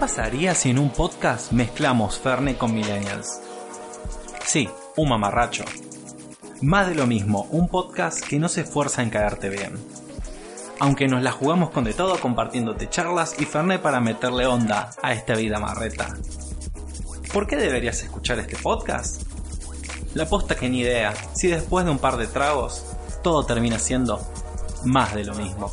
pasaría si en un podcast mezclamos Ferne con Millennials? Sí, un mamarracho. Más de lo mismo, un podcast que no se esfuerza en caerte bien. Aunque nos la jugamos con de todo compartiéndote charlas y Fernet para meterle onda a esta vida marreta. ¿Por qué deberías escuchar este podcast? La posta que ni idea, si después de un par de tragos, todo termina siendo más de lo mismo.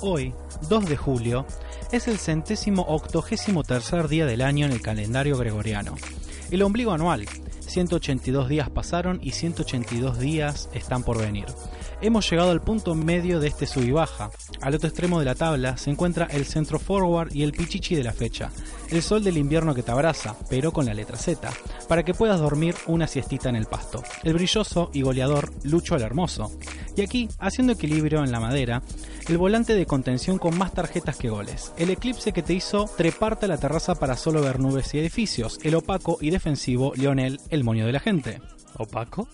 Hoy, 2 de julio, es el centésimo octogésimo tercer día del año en el calendario gregoriano. El ombligo anual. 182 días pasaron y 182 días están por venir. Hemos llegado al punto medio de este sub y baja. Al otro extremo de la tabla se encuentra el centro forward y el pichichi de la fecha, el sol del invierno que te abraza, pero con la letra Z, para que puedas dormir una siestita en el pasto, el brilloso y goleador Lucho el Hermoso. Y aquí, haciendo equilibrio en la madera, el volante de contención con más tarjetas que goles, el eclipse que te hizo treparte a la terraza para solo ver nubes y edificios, el opaco y defensivo Lionel, el moño de la gente. ¿Opaco?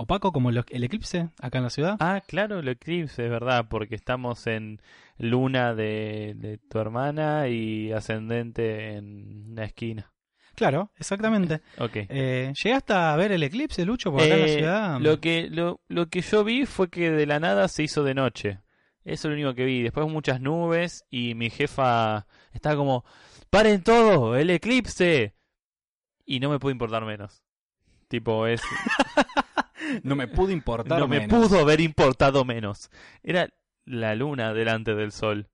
Opaco como el, el eclipse acá en la ciudad. Ah, claro, el eclipse, es verdad, porque estamos en luna de, de tu hermana y ascendente en una esquina. Claro, exactamente. Ok. Eh, ¿Llegaste a ver el eclipse, Lucho, por acá en la Eh, ciudad? Lo que, lo, lo que yo vi fue que de la nada se hizo de noche. Eso es lo único que vi. Después muchas nubes y mi jefa estaba como, ¡paren todo! ¡El eclipse! Y no me pudo importar menos. Tipo, es... No me pudo importar no me pudo haber importado menos. Era la luna delante del sol.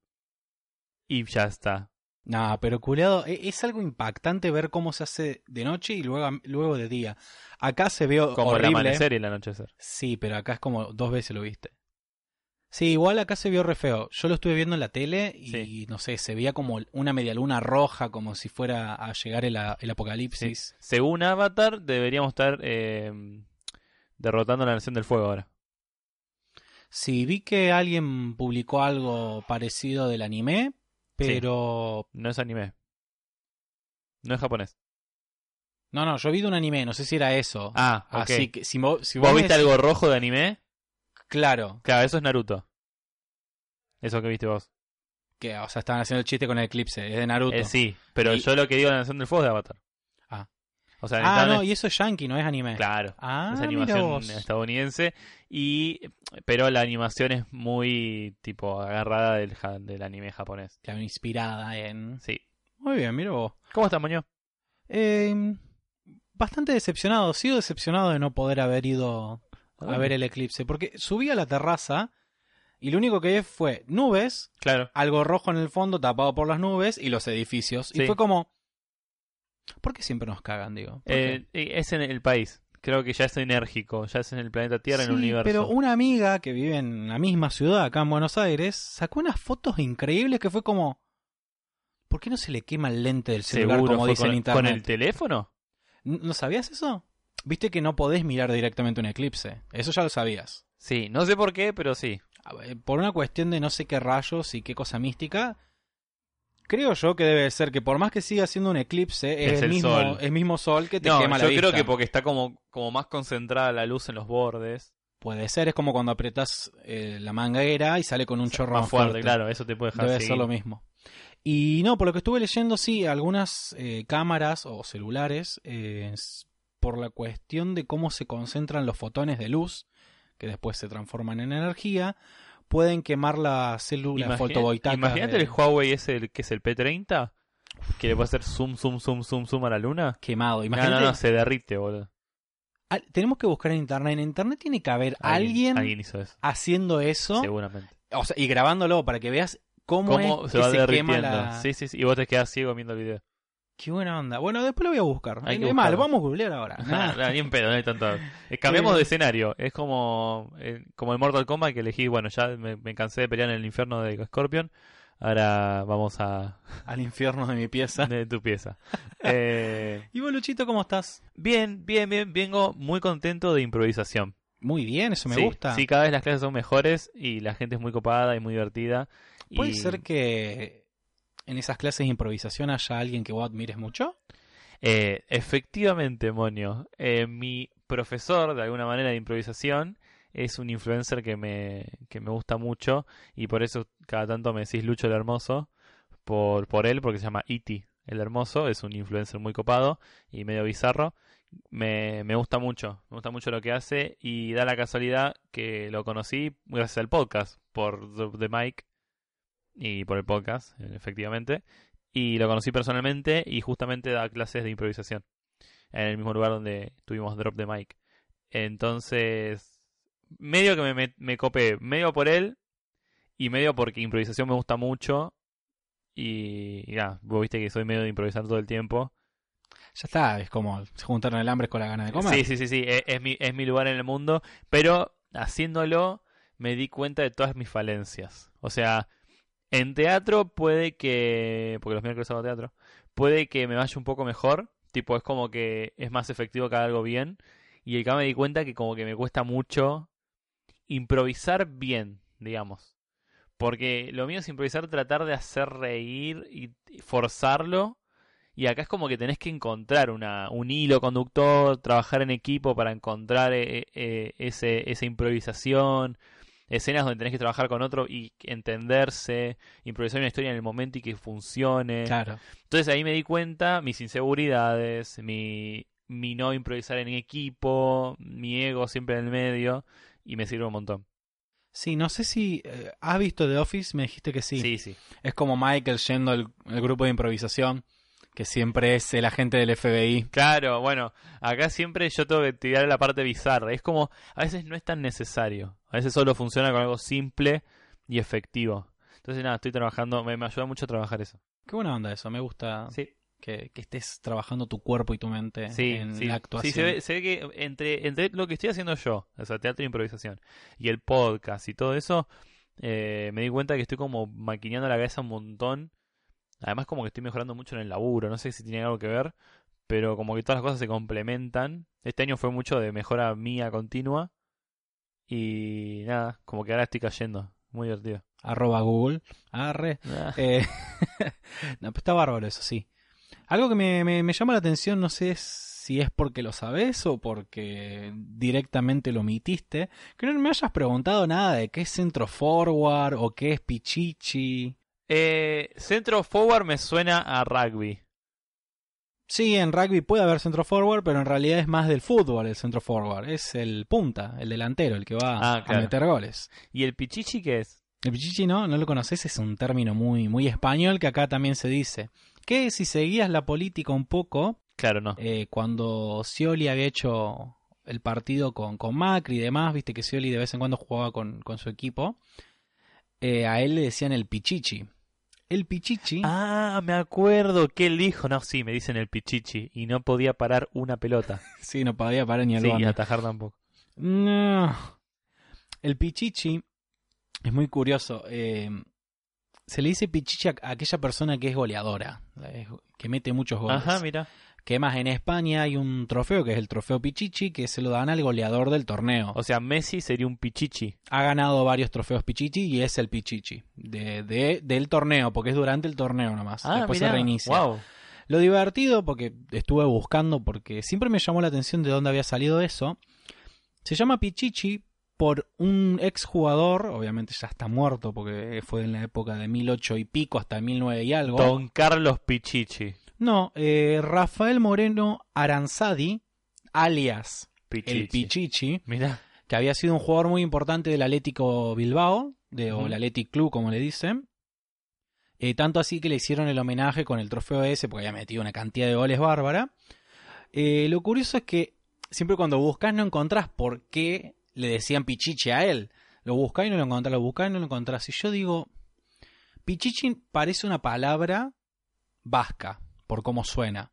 Y ya está. No, pero culiado, e- es algo impactante ver cómo se hace de noche y luego, luego de día. Acá se ve Como el horrible. amanecer y el anochecer. Sí, pero acá es como dos veces lo viste. Sí, igual acá se vio re feo. Yo lo estuve viendo en la tele y Sí. no sé, se veía como una media luna roja, como si fuera a llegar el, el apocalipsis. Según Avatar, deberíamos estar eh, derrotando a la Nación del Fuego ahora. Sí, vi que alguien publicó algo parecido del anime, pero No es anime. No es japonés. no, no, yo vi de un anime, no sé si era eso. Ah, ok. Así que si, mo- si ¿Vos me viste algo rojo de anime? Claro, Claro, eso es Naruto. Eso que viste vos. que o sea, estaban haciendo el chiste con el eclipse, es de Naruto. Eh, sí, pero Y- yo lo que digo de la Nación del Fuego es de Avatar. Ah. O sea, ah, necesitaban- no, y eso es yankee, no es anime. Claro. Ah, es animación estadounidense y pero la animación es muy tipo agarrada del, del anime japonés. Claro, inspirada en... Sí. Muy bien, mira vos. ¿Cómo estás, Moño? Eh, bastante decepcionado, sigo decepcionado de no poder haber ido a ver el eclipse, porque subí a la terraza y lo único que vi fue nubes, Claro. algo rojo en el fondo tapado por las nubes y los edificios. Y fue como... ¿Por qué siempre nos cagan, digo? Eh, es en el país. Creo que ya es enérgico. Ya es en el planeta Tierra, en el universo. Pero una amiga que vive en la misma ciudad, acá en Buenos Aires, sacó unas fotos increíbles que fue como. ¿Por qué no se le quema el lente del celular Seguro como dice con, en con internet? el teléfono. ¿N- ¿No sabías eso? Viste que no podés mirar directamente un eclipse. Eso ya lo sabías. Sí, no sé por qué, pero sí. Por una cuestión de no sé qué rayos y qué cosa mística, creo yo que debe ser que por más que siga siendo un eclipse, es, Es el, mismo, sol. el mismo sol que te No, quema yo la creo que porque está como, como más concentrada la luz en los bordes. Puede ser, es como cuando apretás eh, la manguera y sale con un chorro más más fuerte, claro, eso te puede dejar Debe ser lo mismo. Y no, por lo que estuve leyendo, sí, algunas eh, cámaras o celulares, eh, por la cuestión de cómo se concentran los fotones de luz, que después se transforman en energía, pueden quemar las células Imagina- fotovoltaicas. Imagínate de- el Huawei ese el, que es el P30, que le puede hacer zoom, zoom, zoom, zoom, zoom a la luna. quemado. No, Imagínate, no, no, se derrite, boludo. Ah, tenemos que buscar en internet. En internet tiene que haber alguien, Alguien hizo eso, haciendo eso, seguramente. o sea, y grabándolo para que veas cómo, ¿Cómo es se que va se quema derritiendo? la... Sí, sí, sí. Y vos te quedás ciego viendo el video. Qué buena onda. Bueno, después lo voy a buscar. Hay que es más, lo buscarlo. vamos a googlear ahora. Ah, no, ni en pedo, no hay tanto. Eh, cambiamos Eh. de escenario. Es como, eh, como el Mortal Kombat que elegí. Bueno, ya me, me cansé de pelear en el infierno de Scorpion. Ahora vamos a. Al infierno de mi pieza. de tu pieza. Eh, Y vos, Luchito, ¿cómo estás? bien, bien, bien. Vengo muy contento de improvisación. Muy bien, eso me sí, gusta. Sí, cada vez las clases son mejores y la gente es muy copada y muy divertida. ¿Puede y- ser que en esas clases de improvisación haya alguien que vos admires mucho? Eh, efectivamente, Monio. Eh, mi profesor, de alguna manera, de improvisación es un influencer que me, que me gusta mucho y por eso cada tanto me decís Lucho el Hermoso por, por él, porque se llama Iti el Hermoso, es un influencer muy copado y medio bizarro. Me, me gusta mucho, me gusta mucho lo que hace y da la casualidad que lo conocí gracias al podcast, por The- Mic y por el podcast, efectivamente. Y lo conocí personalmente y justamente da clases de improvisación en el mismo lugar donde tuvimos Drop the Mic. Entonces, medio que me, me, me copé, medio por él y medio porque improvisación me gusta mucho. Y, y nada, vos viste que soy medio de improvisar todo el tiempo. Ya está, es como se juntaron el hambre con la gana de comer. Sí, sí, sí, sí, es, es mi, es mi lugar en el mundo, pero haciéndolo me di cuenta de todas mis falencias. O sea, en teatro puede que, porque los miércoles hago teatro, puede que me vaya un poco mejor, tipo es como que es más efectivo que algo bien, y acá me di cuenta que como que me cuesta mucho improvisar bien, digamos. Porque lo mío es improvisar, tratar de hacer reír y forzarlo. Y acá es como que tenés que encontrar una, un hilo conductor, trabajar en equipo para encontrar eh, eh, ese, esa improvisación, escenas donde tenés que trabajar con otro y entenderse, improvisar una historia en el momento y que funcione. Claro. Entonces ahí me di cuenta mis inseguridades, mi, mi no improvisar en equipo, mi ego siempre en el medio, y me sirve un montón. Sí, no sé si eh, has visto The Office, me dijiste que sí. Sí, sí. Es como Michael yendo al al grupo de improvisación, que siempre es el agente del FBI. Claro, bueno, acá siempre yo tengo que tirar la parte bizarra. Es como, a veces no es tan necesario. A veces solo funciona con algo simple y efectivo. Entonces, nada, estoy trabajando, me, me ayuda mucho a trabajar eso. Qué buena onda eso, me gusta Sí, que, que estés trabajando tu cuerpo y tu mente sí, en sí. la actuación. Sí, se ve, se ve que entre, entre lo que estoy haciendo yo, o sea, teatro e improvisación, y el podcast y todo eso, eh, me di cuenta que estoy como maquineando la cabeza un montón. Además, como que estoy mejorando mucho en el laburo, no sé si tiene algo que ver, pero como que todas las cosas se complementan. Este año fue mucho de mejora mía continua. Y nada, como que ahora estoy cayendo. Muy divertido. Arroba Google. Arre. Ah, Eh, no, pero está bárbaro eso, sí. Algo que me, me- me llama la atención, no sé si es porque lo sabes o porque directamente lo omitiste, que no me hayas preguntado nada de qué es centro forward o qué es pichichi. Eh, centro forward me suena a rugby. Sí, en rugby puede haber centro forward, pero en realidad es más del fútbol el centro forward. Es el punta, el delantero, el que va Ah, a meter goles. ¿Y el pichichi qué es? El pichichi no, no lo conoces, es un término muy, muy español que acá también se dice. Que si seguías la política un poco, Claro, no. eh, cuando Scioli había hecho el partido con, con Macri y demás, viste que Scioli de vez en cuando jugaba con, con su equipo, eh, a él le decían el pichichi. El pichichi, Ah, me acuerdo que él dijo, no, sí, me dicen el pichichi, y no podía parar una pelota. sí, no podía parar ni el Sí, y atajar tampoco. No. El pichichi es muy curioso. eh, se le dice pichichi a aquella persona que es goleadora, que mete muchos goles. Ajá, mira. Que más en España hay un trofeo que es el trofeo pichichi que se lo dan al goleador del torneo. O sea, Messi sería un pichichi. ha ganado varios trofeos Pichichi y es el Pichichi de, de- del torneo, porque es durante el torneo nomás. Ah, Después mirá. se reinicia. Wow. Lo divertido, porque estuve buscando, porque siempre me llamó la atención de dónde había salido eso. Se llama Pichichi por un exjugador, obviamente ya está muerto, porque fue en la época de 1008 y pico hasta 1009 y algo. Don Carlos Pichichi. No, eh, Rafael Moreno Aranzadi, alias Pichichi. el Pichichi, que había sido un jugador muy importante del Atlético Bilbao, de, o Ujú. el Athletic Club, como le dicen. Eh, tanto así que le hicieron el homenaje con el trofeo ese, porque había metido una cantidad de goles bárbara. Eh, lo curioso es que siempre cuando buscas no encontrás por qué le decían Pichichi a él. Lo buscás y no lo encontrás, lo buscás y no lo encontrás. Y yo digo, Pichichi parece una palabra vasca, por cómo suena.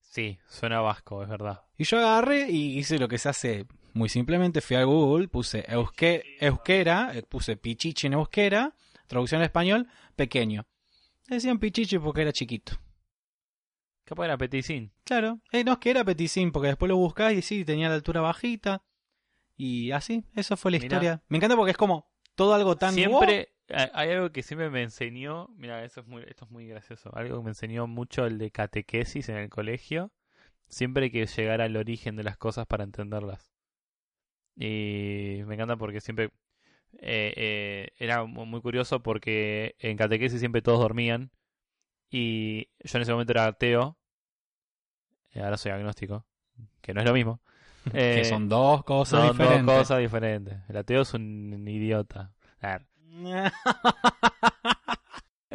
Sí, suena vasco, es verdad. Y yo agarré y hice lo que se hace muy simplemente. Fui a Google, puse euske- euskera, eh, puse pichichi en euskera, traducción al español, pequeño. Decían pichichi porque era chiquito. Capaz era peticín. Claro, eh, no es que era peticín, porque después lo buscás y sí, tenía la altura bajita. Y así, eso fue la Mirá. historia. Me encanta porque es como todo algo tan... Siempre hay algo que siempre me enseñó, mira, eso es muy, esto es muy gracioso, algo que me enseñó mucho el de catequesis en el colegio, siempre hay que llegar al origen de las cosas para entenderlas. Y me encanta porque siempre eh, eh, era mu- muy curioso porque en catequesis siempre todos dormían y yo en ese momento era ateo, eh, ahora soy agnóstico, que no es lo mismo. que Eh, son dos cosas son dos diferentes. cosas diferentes. El ateo es un idiota. A ver,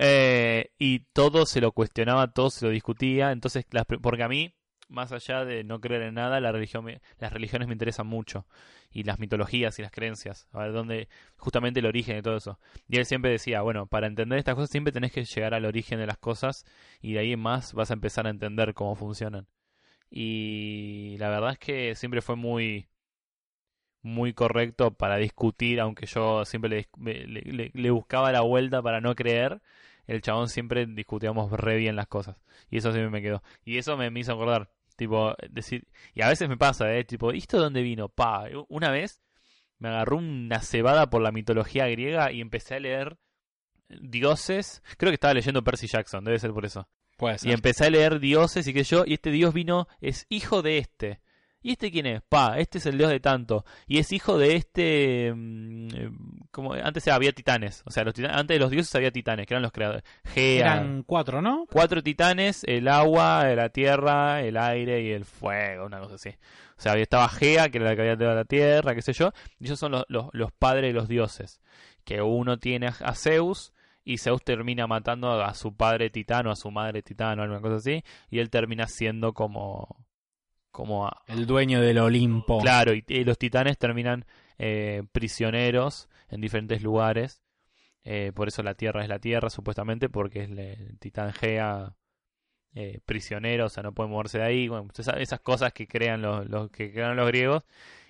Eh, y todo se lo cuestionaba, todo se lo discutía. Entonces, porque a mí, más allá de no creer en nada, la religión las religiones me interesan mucho. Y las mitologías y las creencias. A dónde, justamente el origen de todo eso. Y él siempre decía, bueno, para entender estas cosas siempre tenés que llegar al origen de las cosas. Y de ahí en más vas a empezar a entender cómo funcionan. Y la verdad es que siempre fue muy muy correcto para discutir, aunque yo siempre le, dis- me- le- le- le buscaba la vuelta para no creer, el chabón siempre discutíamos re bien las cosas. Y eso siempre me quedó. Y eso me, me hizo acordar, tipo, decir, y a veces me pasa, ¿eh? Tipo, ¿y esto de dónde vino? Pa, una vez me agarró una cebada por la mitología griega y empecé a leer dioses, creo que estaba leyendo Percy Jackson, debe ser por eso. Puede Y empecé a leer dioses y que yo, y este dios vino, es hijo de este. ¿Y este quién es? Pa, este es el dios de tanto. Y es hijo de este... mm, eh, como antes había titanes. O sea, los titanes, antes de los dioses había titanes, que eran los creadores. Gea. Eran cuatro, ¿no? Cuatro titanes, el agua, la tierra, el aire y el fuego, una cosa así. O sea, había- estaba Gea, que era la que había dado la tierra, qué sé yo. Y ellos son los, los, los padres de los dioses. Que uno tiene a- a Zeus y Zeus termina matando a su padre titano, a su madre titano, alguna cosa así. Y él termina siendo como... como a- El dueño del Olimpo. Claro, y, y los titanes terminan eh, prisioneros en diferentes lugares. Eh, por eso la Tierra es la Tierra, supuestamente, porque es le- el titán Gea eh, prisionero, o sea, no puede moverse de ahí. Bueno, esas cosas que crean los, los que crearon los griegos.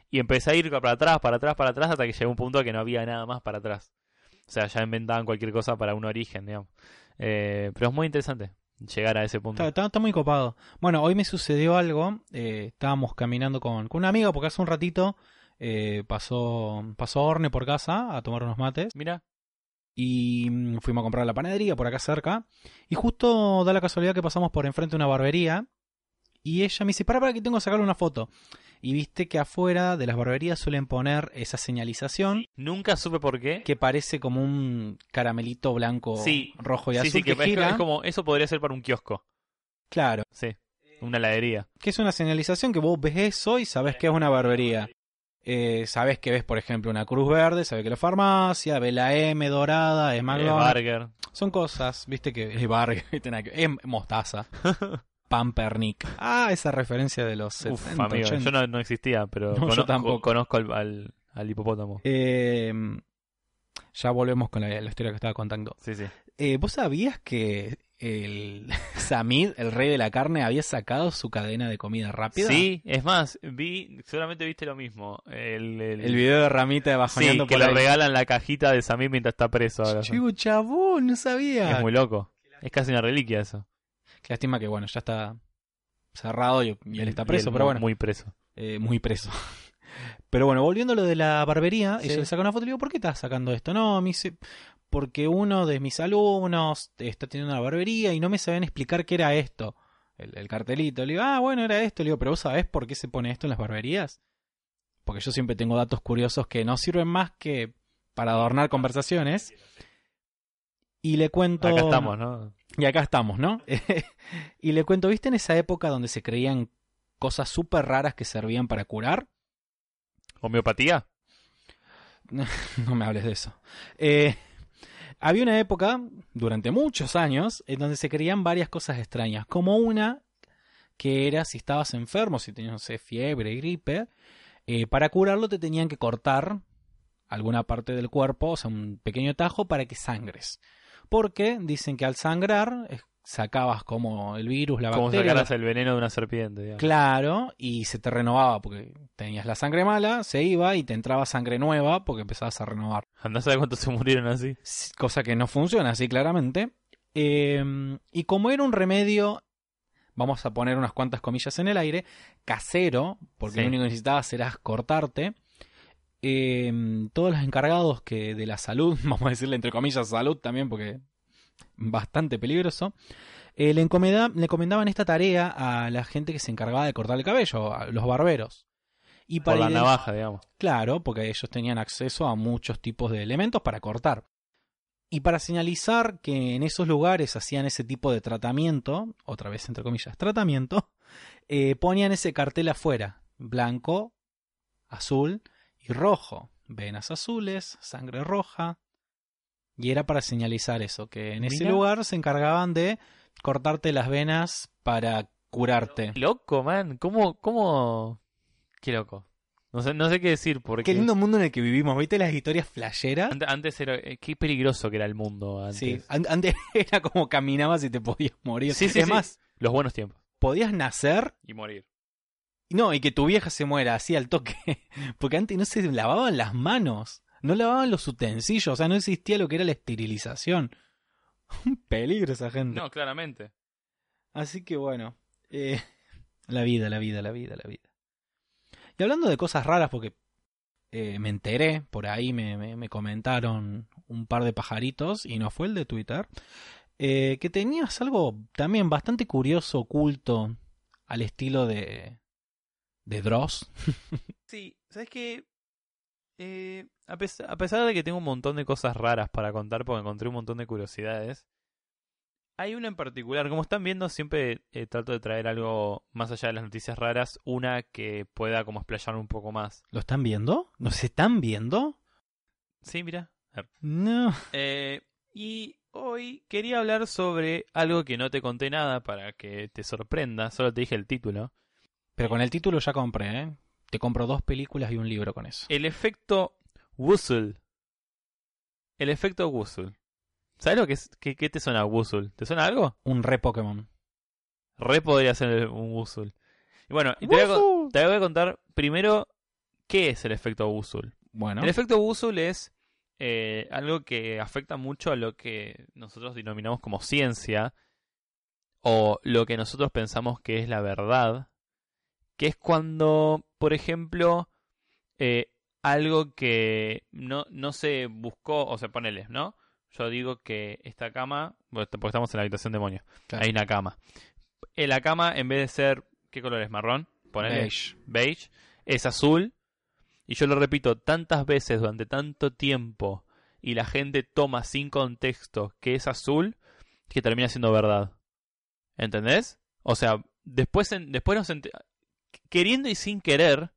Y empecé a ir para atrás, para atrás, para atrás, hasta que llegó un punto que no había nada más para atrás. O sea, ya inventaban cualquier cosa para un origen, digamos. Eh, pero es muy interesante llegar a ese punto. Está, está- está muy copado. Bueno, hoy me sucedió algo. eh, estábamos caminando con, con una amiga porque hace un ratito eh, pasó, pasó Orne por casa a tomar unos mates. Mira, Y mm, fuimos a comprar la panadería por acá cerca. Y justo da la casualidad que pasamos por enfrente de una barbería. Y ella me dice, para, para que tengo que sacarle una foto. Y viste que afuera de las barberías suelen poner esa señalización nunca supe por qué. que parece como un caramelito blanco, Sí. rojo y sí, azul sí, que, que es- gira. es como eso podría ser para un kiosco. Claro, Sí, una heladería. que es una señalización que vos ves eso y sabes que es una barbería. Eh, sabes que ves, por ejemplo, una cruz verde, sabes que es la farmacia, ves la M dorada, es McDonald's. Son cosas, viste que es Barger, es mostaza. Pampernick. Ah, esa referencia de los 70, Uf, amigo, 80. yo no, no existía, pero No, yo cono- tampoco. conozco al, al, al hipopótamo. Eh, ya volvemos con la, la historia que estaba contando. Sí, sí. Eh, ¿Vos sabías que el Samid, el rey de la carne, había sacado su cadena de comida rápida? Sí, es más, vi, seguramente viste lo mismo. El, el, El video de Ramita sí, bajoneando que por le ahí. regalan la cajita de Samir mientras está preso. ahora. Chivo, chabón, no sabía. Es muy loco. Es casi una reliquia eso. Qué Lástima que, bueno, ya está cerrado y, y él está preso, él pero muy- bueno. Muy preso. eh, muy preso. Pero bueno, volviendo a lo de la barbería, Sí. ella le saca una foto y le digo, ¿por qué estás sacando esto? No, me dice, porque uno de mis alumnos está teniendo una barbería y no me sabían explicar qué era esto. El, el cartelito. Le digo, ah, bueno, era esto. Le digo, pero vos sabés por qué se pone esto en las barberías? Porque yo siempre tengo datos curiosos que no sirven más que para adornar conversaciones. Y le cuento... Acá estamos, ¿no? Y acá estamos, ¿no? y le cuento, ¿viste en esa época donde se creían cosas súper raras que servían para curar? ¿Homeopatía? No me hables de eso. Eh, había una época, durante muchos años, en donde se creían varias cosas extrañas. Como una que era si estabas enfermo, si tenías, no sé, fiebre, gripe, eh, para curarlo te tenían que cortar alguna parte del cuerpo, o sea, un pequeño tajo para que sangres. Porque dicen que al sangrar eh, sacabas como el virus, la Como bacteria, sacaras el veneno de una serpiente. digamos. Claro, y se te renovaba porque tenías la sangre mala, se iba y te entraba sangre nueva porque empezabas a renovar. Andá a saber cuántos se murieron así. Cosa que no funciona así claramente. Eh, y como era un remedio, vamos a poner unas cuantas comillas en el aire, casero, porque Sí. lo único que necesitabas era cortarte. Eh, todos los encargados que de la salud, vamos a decirle entre comillas salud también, porque bastante peligroso, eh, le, encomenda- le encomendaban esta tarea a la gente que se encargaba de cortar el cabello, a los barberos. Y Por la navaja, digamos. Claro, porque ellos tenían acceso a muchos tipos de elementos para cortar. Y para señalizar que en esos lugares hacían ese tipo de tratamiento, otra vez entre comillas, tratamiento, eh, ponían ese cartel afuera, blanco, azul y rojo. Venas azules, sangre roja. Y era para señalizar eso, que en ese lugar se encargaban de cortarte las venas para curarte. Loco, man. ¿Cómo, cómo? Qué loco. No sé, no sé qué decir porque Qué lindo mundo en el que vivimos, ¿viste las historias flasheras? ante- antes era eh, qué peligroso que era el mundo antes. Sí, an- antes era como caminabas y te podías morir. Sí, sí, es sí. más, Los buenos tiempos. podías nacer Y morir. No, y que tu vieja se muera así al toque. Porque antes no se lavaban las manos, no lavaban los utensilios, o sea, no existía lo que era la esterilización. Un peligro esa gente. No, claramente. Así que bueno, eh, la vida, la vida, la vida, la vida. Y hablando de cosas raras, porque eh, me enteré, por ahí me, me- me comentaron un par de pajaritos, y no fue el de Twitter, eh, que tenías algo también bastante curioso, oculto, al estilo de, de Dross. Sí, ¿sabes qué? Eh, a, pes- a pesar de que tengo un montón de cosas raras para contar, porque encontré un montón de curiosidades, hay una en particular, como están viendo, siempre eh, trato de traer algo más allá de las noticias raras, una que pueda como explayar un poco más. ¿Lo están viendo? ¿Nos están viendo? Sí, mira. No. Eh, y hoy quería hablar sobre algo que no te conté nada para que te sorprenda, solo te dije el título. Pero con el título ya compré, ¿eh? Te compro dos películas y un libro con eso. El efecto Wuzzle. El efecto Wuzzle. ¿Sabes lo que es? ¿Qué, qué te suena Wuzzle? ¿Te suena algo? Un re Pokémon. Re podría ser un Wuzzle. Y bueno, te, voy a, te voy a contar primero qué es el efecto Wuzzle. Bueno, El efecto Wuzzle es eh, algo que afecta mucho a lo que nosotros denominamos como ciencia o lo que nosotros pensamos que es la verdad, que es cuando, por ejemplo, eh, algo que no, no se buscó, o sea, ponele, ¿no? Yo digo que esta cama, porque estamos en la habitación demonio, Claro. hay una cama. Eh, la cama, en vez de ser, ¿qué color es? ¿Marrón? Ponele beige. beige, es azul. Y yo lo repito tantas veces durante tanto tiempo y la gente toma sin contexto que es azul que termina siendo verdad. ¿Entendés? O sea, después, en- después nos queriendo y sin querer,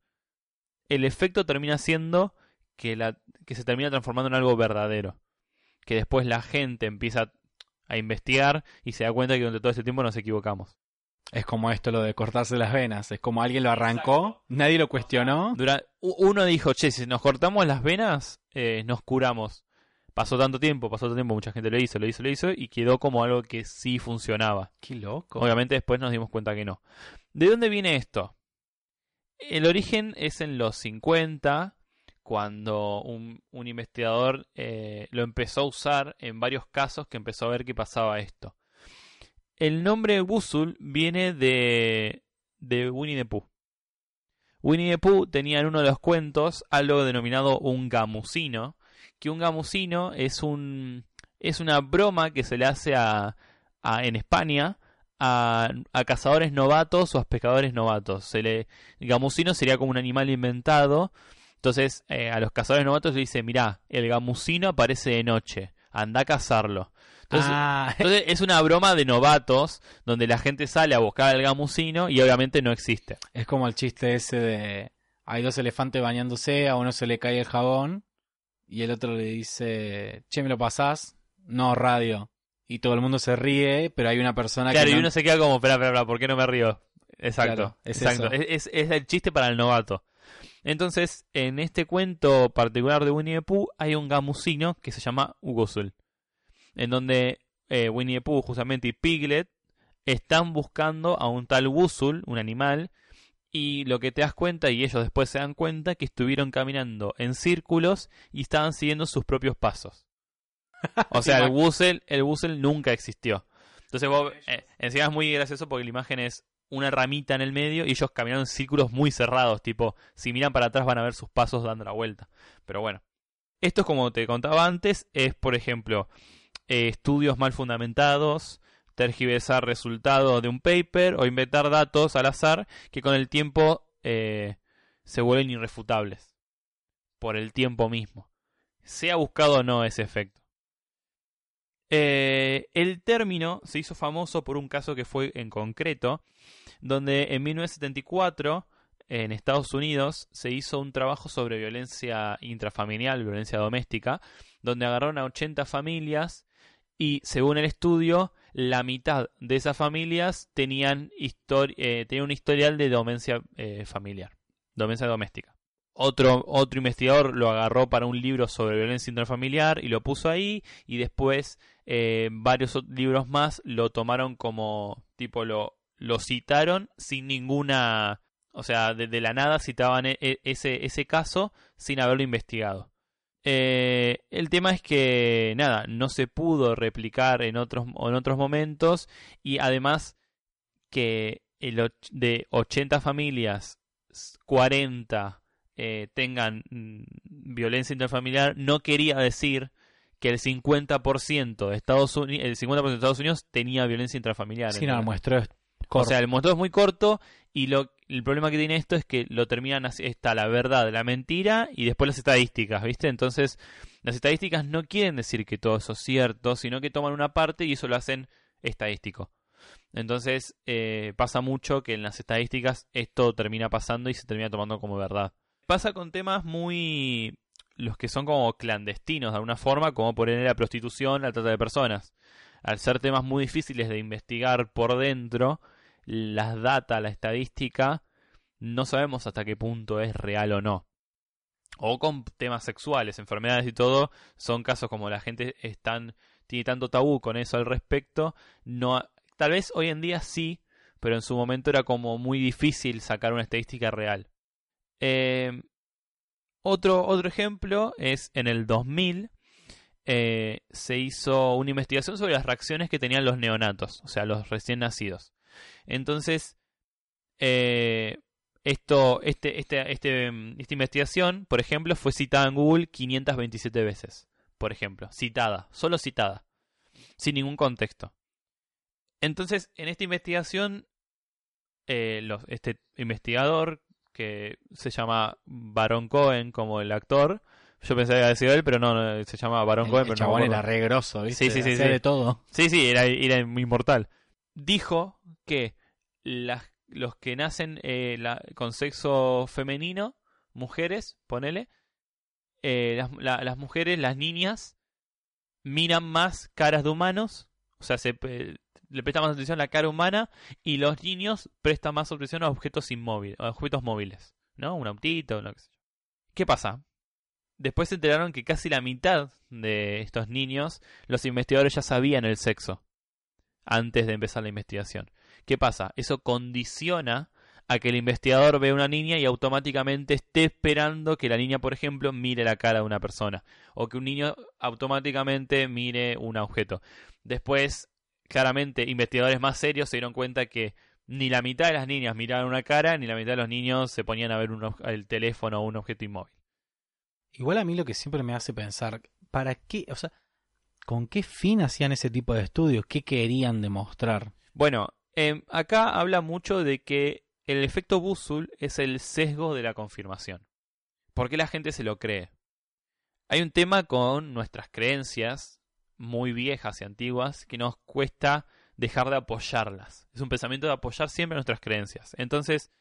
el efecto termina siendo que, la, que se termina transformando en algo verdadero. Que después la gente empieza a investigar y se da cuenta que durante todo este tiempo nos equivocamos. Es como esto lo de cortarse las venas. Es como alguien lo arrancó, nadie lo cuestionó. Uno dijo, che, si nos cortamos las venas, eh, nos curamos. Pasó tanto tiempo, pasó tanto tiempo, mucha gente lo hizo, lo hizo, lo hizo, y quedó como algo que sí funcionaba. Qué loco. Obviamente después nos dimos cuenta que no. ¿De dónde viene esto? El origen es en los 50, cuando un, investigador eh, lo empezó a usar en varios casos que empezó a ver que pasaba esto. El nombre Wuzzle viene de, de Winnie the Pooh. Winnie the Pooh tenía en uno de los cuentos algo denominado un gamusino, que un gamusino es un es una broma que se le hace a, a- en España a, a cazadores novatos o a pescadores novatos. Se le, el gamusino sería como un animal inventado. Entonces eh, a los cazadores novatos le dice, mirá, el gamusino aparece de noche, anda a cazarlo. Entonces, ah, entonces es una broma de novatos donde la gente sale a buscar al gamusino y obviamente no existe. es como el chiste ese de hay dos elefantes bañándose, a uno se le cae el jabón y el otro le dice, che, ¿me lo pasás? No, radio. Y todo el mundo se ríe, pero hay una persona Claro, que y no- uno se queda como, espera, espera, espera, ¿por qué no me río? Exacto, Claro, es exacto. Es, es- es el chiste para el novato. Entonces, en este cuento particular de Winnie the Pooh hay un gamusino que se llama Wuzzle. En donde eh, Winnie the Pooh justamente y Piglet están buscando a un tal Wuzzle, un animal, y lo que te das cuenta, y ellos después se dan cuenta, que estuvieron caminando en círculos y estaban siguiendo sus propios pasos. O sea, el Wuzzle, el Wuzzle nunca existió. Entonces vos, eh, encima es muy gracioso porque la imagen es una ramita en el medio y ellos caminaron en círculos muy cerrados, tipo, si miran para atrás van a ver sus pasos dando la vuelta. Pero bueno, esto es como te contaba antes, es por ejemplo, eh, estudios mal fundamentados, tergiversar resultados de un paper o inventar datos al azar que con el tiempo eh, se vuelven irrefutables por el tiempo mismo. Sea buscado o no ese efecto. Eh, el término se hizo famoso por un caso que fue en concreto, donde en 1974 en Estados Unidos se hizo un trabajo sobre violencia intrafamiliar, violencia doméstica, donde agarraron a 80 familias y según el estudio, la mitad de esas familias tenían, eh, un historial de demencia eh, familiar, demencia doméstica. Otro, otro investigador lo agarró para un libro sobre violencia intrafamiliar y lo puso ahí y después eh, varios libros más lo tomaron como tipo lo, lo citaron sin ninguna o sea de, la nada citaban e, e, ese, ese caso sin haberlo investigado. Eh, el tema es que nada no se pudo replicar en otros en otros momentos y además que el, de 80 familias 40 eh, tengan mm, violencia intrafamiliar no quería decir que el 50% de Estados Unidos, el 50% de Estados Unidos tenía violencia intrafamiliar. Sí, no, el muestreo es corto. O sea, el muestreo es muy corto y lo, el problema que tiene esto es que lo terminan está la verdad, la mentira y después las estadísticas, ¿viste? Entonces, las estadísticas no quieren decir que todo eso es cierto, sino que toman una parte y eso lo hacen estadístico. Entonces, eh, pasa mucho que en las estadísticas esto termina pasando y se termina tomando como verdad. Pasa con temas muy los que son como clandestinos de alguna forma, como por ejemplo la prostitución, la trata de personas. Al ser temas muy difíciles de investigar por dentro, las data, la estadística, no sabemos hasta qué punto es real o no. O con temas sexuales, enfermedades y todo, son casos como la gente están, tiene tanto tabú con eso al respecto. No, tal vez hoy en día sí, pero en su momento era como muy difícil sacar una estadística real. Eh, otro, otro ejemplo es en el 2000 eh, se hizo una investigación sobre las reacciones que tenían los neonatos, o sea, los recién nacidos. Entonces, eh, esto, este, este, este, esta investigación, por ejemplo, fue citada en Google 527 veces. Por ejemplo, citada, solo citada, sin ningún contexto. Entonces, en esta investigación, eh, este investigador que se llama Baron Cohen como el actor. Yo pensé que había sido él, pero no, se llama Baron Cohen. El pero no era re grosso, ¿viste? Sí, sí, sí. sí. de todo. Sí, sí, era, era inmortal. Dijo que las, los que nacen eh, con sexo femenino, mujeres, ponele, eh, las, las mujeres, las niñas, miran más caras de humanos, o sea, se, le presta más atención a la cara humana y los niños prestan más atención a objetos inmóviles, a objetos móviles, ¿no? Un autito. ¿Qué pasa? Después se enteraron que casi la mitad de estos niños, los investigadores ya sabían el sexo antes de empezar la investigación. ¿Qué pasa? Eso condiciona a que el investigador vea una niña y automáticamente esté esperando que la niña, por ejemplo, mire la cara de una persona o que un niño automáticamente mire un objeto. Después claramente investigadores más serios se dieron cuenta que ni la mitad de las niñas miraban una cara, ni la mitad de los niños se ponían a ver el teléfono o un objeto inmóvil. Igual a mí lo que siempre me hace pensar, ¿para qué? O sea, ¿con qué fin hacían ese tipo de estudios? ¿Qué querían demostrar? Bueno, em, acá habla mucho de que el efecto Busul es el sesgo de la confirmación. ¿Por qué la gente se lo cree? Hay un tema con nuestras creencias muy viejas y antiguas que nos cuesta dejar de apoyarlas. Es un pensamiento de apoyar siempre nuestras creencias. Entonces,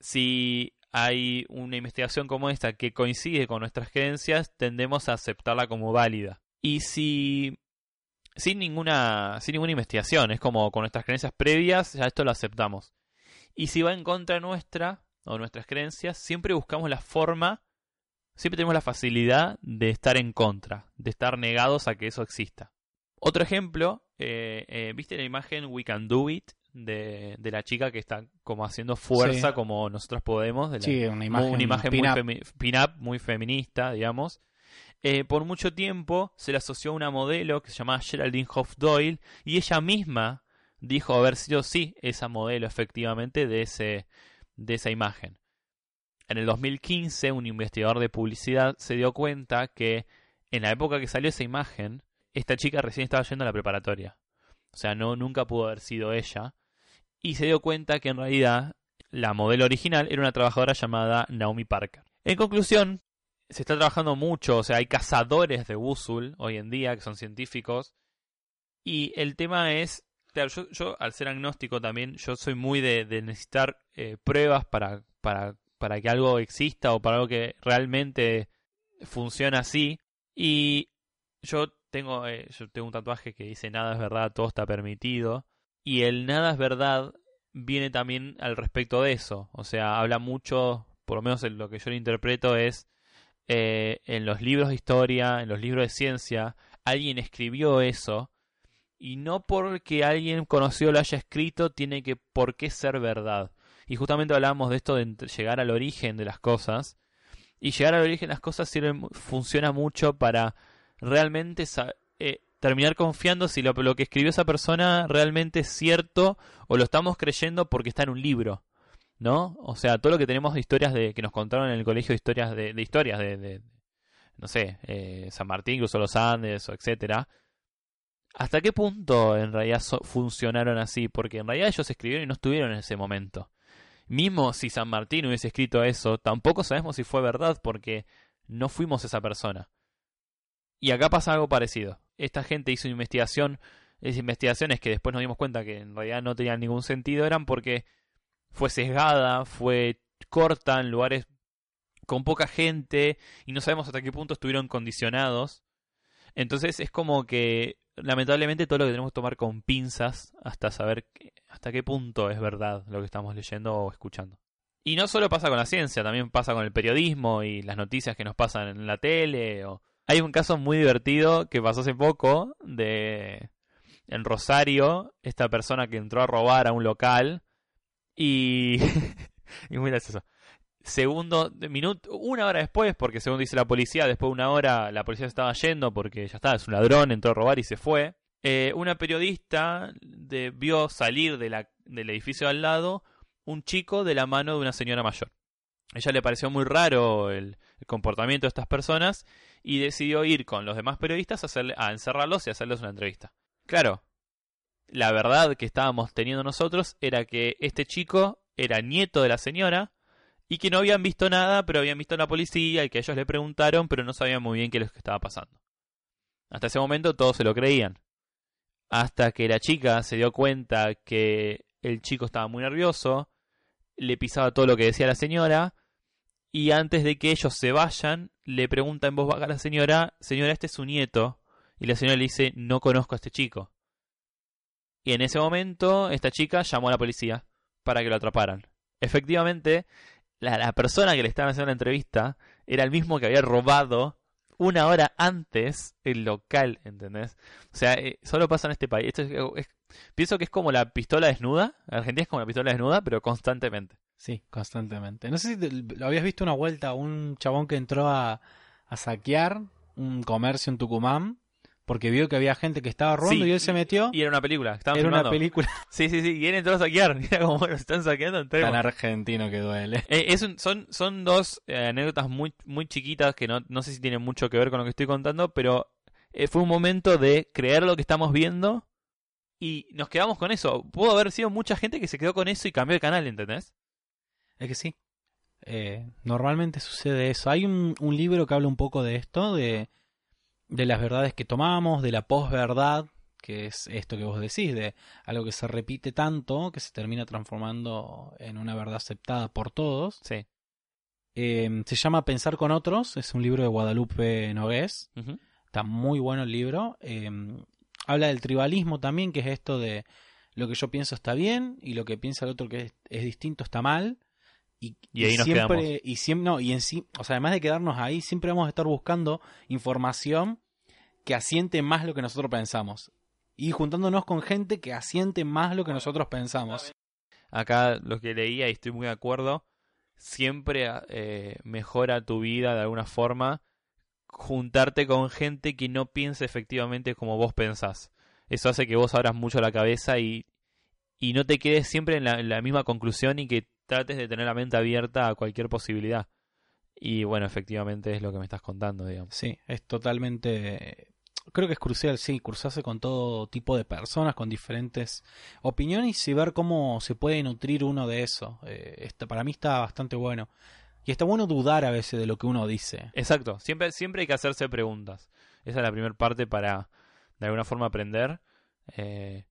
si hay una investigación como esta que coincide con nuestras creencias, tendemos a aceptarla como válida. Y si sin ninguna sin ninguna investigación, es como con nuestras creencias previas, ya esto lo aceptamos. Y si va en contra nuestra o nuestras creencias, siempre buscamos la forma Siempre tenemos la facilidad de estar en contra, de estar negados a que eso exista. Otro ejemplo, eh, eh, ¿viste la imagen We Can Do It? De, la chica que está como haciendo fuerza como nosotros podemos. De sí, una imagen, una imagen muy pin-up, muy feminista, digamos. Eh, por mucho tiempo se le asoció a una modelo que se llamaba Geraldine Hoff Doyle y ella misma dijo haber sido sí esa modelo efectivamente de, ese, de esa imagen. En el 2015, un investigador de publicidad se dio cuenta que en la época que salió esa imagen, esta chica recién estaba yendo a la preparatoria. O sea, no, nunca pudo haber sido ella. Y se dio cuenta que en realidad la modelo original era una trabajadora llamada Naomi Parker. En conclusión, se está trabajando mucho, o sea, hay cazadores de Wusul hoy en día que son científicos. Y el tema es, claro, yo, yo al ser agnóstico también, yo soy muy de, de necesitar eh, pruebas para, para, para que algo exista o para algo que realmente funciona así. Y yo tengo, eh, yo tengo un tatuaje que dice nada es verdad, todo está permitido. Y el nada es verdad viene también al respecto de eso. O sea, habla mucho, por lo menos en lo que yo lo interpreto es eh, en los libros de historia, en los libros de ciencia, alguien escribió eso y no porque alguien conocido lo haya escrito tiene que por qué ser verdad. Y justamente hablamos de esto de llegar al origen de las cosas. Y llegar al origen de las cosas sirve, funciona mucho para realmente eh, terminar confiando si lo, que escribió esa persona realmente es cierto o lo estamos creyendo porque está en un libro. ¿No? O sea, todo lo que tenemos de historias de que nos contaron en el colegio historias de, de historias de, de, no sé, eh, San Martín, incluso los Andes, o etcétera. ¿Hasta qué punto en realidad funcionaron así? Porque en realidad ellos escribieron y no estuvieron en ese momento. Mismo si San Martín hubiese escrito eso, tampoco sabemos si fue verdad porque no fuimos esa persona. Y acá pasa algo parecido. Esta gente hizo investigación, esas investigaciones que después nos dimos cuenta que en realidad no tenían ningún sentido, eran porque fue sesgada, fue corta en lugares con poca gente y no sabemos hasta qué punto estuvieron condicionados. Entonces es como que lamentablemente todo lo que tenemos que tomar con pinzas hasta saber hasta qué punto es verdad lo que estamos leyendo o escuchando. Y no solo pasa con la ciencia, también pasa con el periodismo y las noticias que nos pasan en la tele o hay un caso muy divertido que pasó hace poco de en Rosario, esta persona que entró a robar a un local y y muy gracioso. Segundo, minuto, una hora después, porque según dice la policía, después de una hora la policía estaba yendo porque ya está, es un ladrón, entró a robar y se fue. Eh, una periodista de, vio salir de la, del edificio al lado un chico de la mano de una señora mayor. Ella le pareció muy raro el, comportamiento de estas personas y decidió ir con los demás periodistas a, hacerle, a encerrarlos y hacerles una entrevista. Claro, la verdad que estábamos teniendo nosotros era que este chico era nieto de la señora y que no habían visto nada, pero habían visto a la policía y que ellos le preguntaron, pero no sabían muy bien qué es lo que estaba pasando. Hasta ese momento todos se lo creían. Hasta que la chica se dio cuenta que el chico estaba muy nervioso, le pisaba todo lo que decía la señora, y antes de que ellos se vayan, le pregunta en voz baja a la señora, señora, este es su nieto, y la señora le dice, no conozco a este chico. Y en ese momento, esta chica llamó a la policía para que lo atraparan. Efectivamente, la, la persona que le estaba haciendo la entrevista era el mismo que había robado una hora antes el local, ¿entendés? O sea, eh, solo pasa en este país. Esto es, es, pienso que es como la pistola desnuda. Argentina es como la pistola desnuda, pero constantemente. Sí, constantemente. No sé si te, lo habías visto una vuelta, un chabón que entró a, a saquear un comercio en Tucumán porque vio que había gente que estaba robando Sí, y él se metió. Y era una película. Estaban Era una película Sí, sí, sí. Y él entró a saquear. Mira como bueno, están saqueando. entremos. tan argentino que duele. Eh, es un- son, son dos eh, anécdotas muy, muy chiquitas que no, no sé si tienen mucho que ver con lo que estoy contando, pero eh, fue un momento de creer lo que estamos viendo y nos quedamos con eso. Pudo haber sido mucha gente que se quedó con eso y cambió de canal, ¿entendés? Es que sí. Eh, normalmente sucede eso. Hay un, un libro que habla un poco de esto, de, de las verdades que tomamos, de la posverdad, que es esto que vos decís, de algo que se repite tanto que se termina transformando en una verdad aceptada por todos. Sí. Eh, se llama Pensar con otros, es un libro de Guadalupe Nogués. Está muy bueno el libro. Eh, habla del tribalismo también, que es esto de lo que yo pienso está bien y lo que piensa el otro que es, es distinto está mal. Y, Y ahí nos siempre, quedamos. y siempre, no, y en sí, o sea, además de quedarnos ahí, siempre vamos a estar buscando información que asiente más lo que nosotros pensamos. Y juntándonos con gente que asiente más lo que nosotros pensamos. Acá lo que leía y estoy muy de acuerdo, siempre eh, mejora tu vida de alguna forma juntarte con gente que no piense efectivamente como vos pensás. Eso hace que vos abras mucho la cabeza y, y no te quedes siempre en la, en la misma conclusión y que trates de tener la mente abierta a cualquier posibilidad. Y bueno, efectivamente es lo que me estás contando, digamos. Sí, es totalmente... creo que es crucial, sí, cruzarse con todo tipo de personas, con diferentes opiniones y ver cómo se puede nutrir uno de eso. Eh, este, para mí está bastante bueno. Y está bueno dudar a veces de lo que uno dice. Exacto, siempre, siempre hay que hacerse preguntas. Esa es la primera parte para, de alguna forma, aprender. Eh,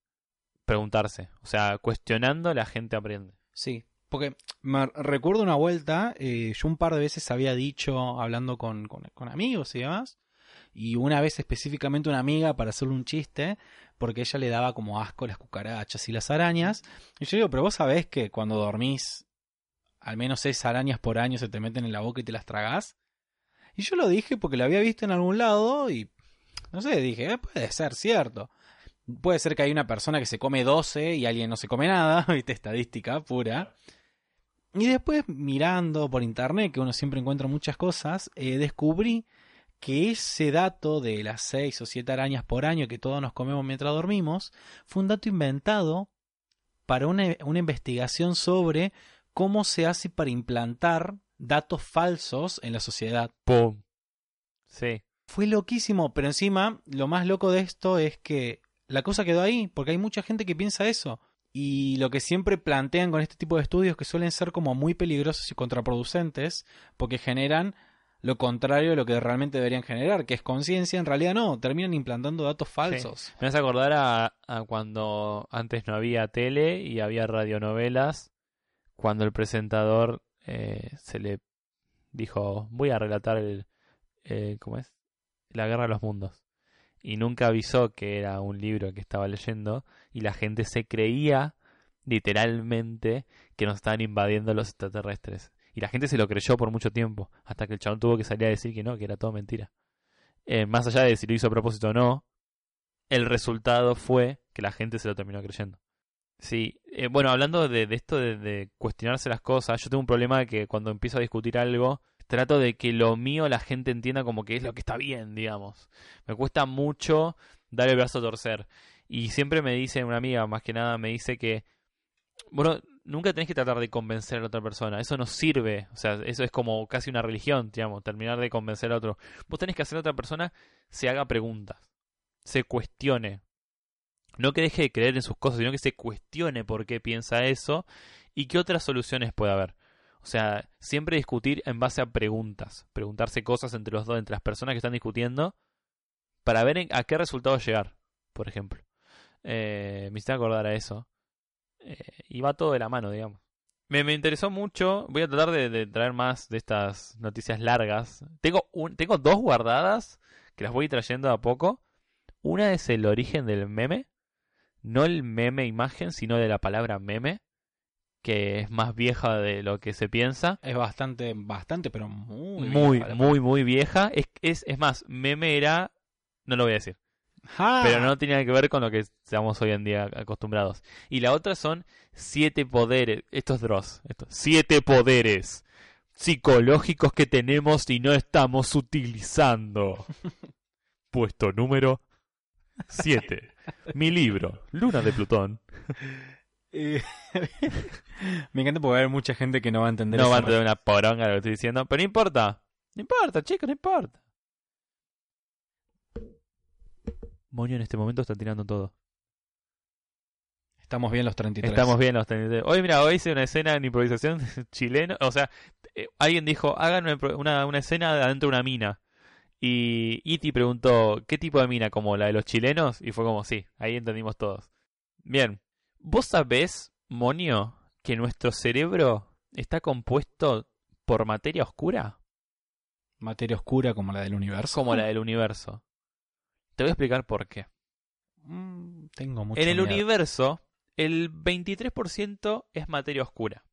preguntarse. O sea, cuestionando la gente aprende. Sí, porque me recuerdo una vuelta, eh, yo un par de veces había dicho, hablando con, con, con amigos y demás, y una vez específicamente una amiga para hacerle un chiste, porque ella le daba como asco las cucarachas y las arañas. Y yo digo, pero vos sabés que cuando dormís, al menos seis arañas por año se te meten en la boca y te las tragás. Y yo lo dije porque lo había visto en algún lado y, no sé, dije, eh, puede ser cierto. Puede ser que hay una persona que se come 12 y alguien no se come nada, viste, estadística pura. Y después, mirando por internet, que uno siempre encuentra muchas cosas, eh, descubrí que ese dato de las 6 o 7 arañas por año que todos nos comemos mientras dormimos fue un dato inventado para una, una investigación sobre cómo se hace para implantar datos falsos en la sociedad. ¡Pum! Sí. Fue loquísimo, pero encima lo más loco de esto es que la cosa quedó ahí, porque hay mucha gente que piensa eso. Y lo que siempre plantean con este tipo de estudios que suelen ser como muy peligrosos y contraproducentes, porque generan lo contrario de lo que realmente deberían generar, que es conciencia, en realidad no, terminan implantando datos falsos. Sí. Me hace acordar a, a, cuando antes no había tele y había radionovelas, cuando el presentador eh, se le dijo, voy a relatar el, eh, ¿cómo es? La guerra de los mundos. Y nunca avisó que era un libro que estaba leyendo y la gente se creía literalmente que nos estaban invadiendo los extraterrestres. Y la gente se lo creyó por mucho tiempo, hasta que el chabón tuvo que salir a decir que no, que era todo mentira. Eh, más allá de si lo hizo a propósito o no, el resultado fue que la gente se lo terminó creyendo. Sí, eh, bueno, hablando de, de esto de, de, cuestionarse las cosas, yo tengo un problema que cuando empiezo a discutir algo, trato de que lo mío la gente entienda como que es lo que está bien, digamos. Me cuesta mucho dar el brazo a torcer. Y siempre me dice una amiga, más que nada, me dice que, bueno, nunca tenés que tratar de convencer a la otra persona. Eso no sirve. O sea, eso es como casi una religión, digamos, terminar de convencer a otro. Vos tenés que hacer a otra persona se haga preguntas, se cuestione. No que deje de creer en sus cosas, sino que se cuestione por qué piensa eso y qué otras soluciones puede haber. O sea, siempre discutir en base a preguntas, preguntarse cosas entre los dos, entre las personas que están discutiendo, para ver a qué resultado llegar, por ejemplo. Eh, me hice acordar a eso. Eh, y va todo de la mano, digamos. Me, me interesó mucho. Voy a tratar de, de, traer más de estas noticias largas. Tengo, un, tengo dos guardadas que las voy trayendo a poco. Una es el origen del meme. No el meme imagen, sino de la palabra meme. Que es más vieja de lo que se piensa. Es bastante, bastante, pero muy Muy, vieja, muy, muy vieja. Es, es, es más, meme era. No lo voy a decir. Ah. Pero no tiene que ver con lo que estamos hoy en día acostumbrados. Y la otra son siete poderes. Estos Dross. Estos, siete poderes psicológicos que tenemos y no estamos utilizando. Puesto número 7. Mi libro, Luna de Plutón. Eh, me encanta porque va a haber mucha gente que no va a entender No va a entender una poronga lo que estoy diciendo. Pero no importa. No importa, chicos, no importa. Moño en este momento está tirando todo. Estamos bien los 33. Estamos bien los 33. Hoy, mira, hoy hice una escena en improvisación chileno. O sea, eh, alguien dijo, hagan una, una, una escena adentro de una mina. Y Iti preguntó, ¿qué tipo de mina? ¿Como la de los chilenos? Y fue como, sí, ahí entendimos todos. Bien. ¿Vos sabés, Monio, que nuestro cerebro está compuesto por materia oscura? ¿Materia oscura como la del universo? Como la del universo. Te voy a explicar por qué. Mm, tengo mucho En el miedo. universo, el 23% es materia oscura.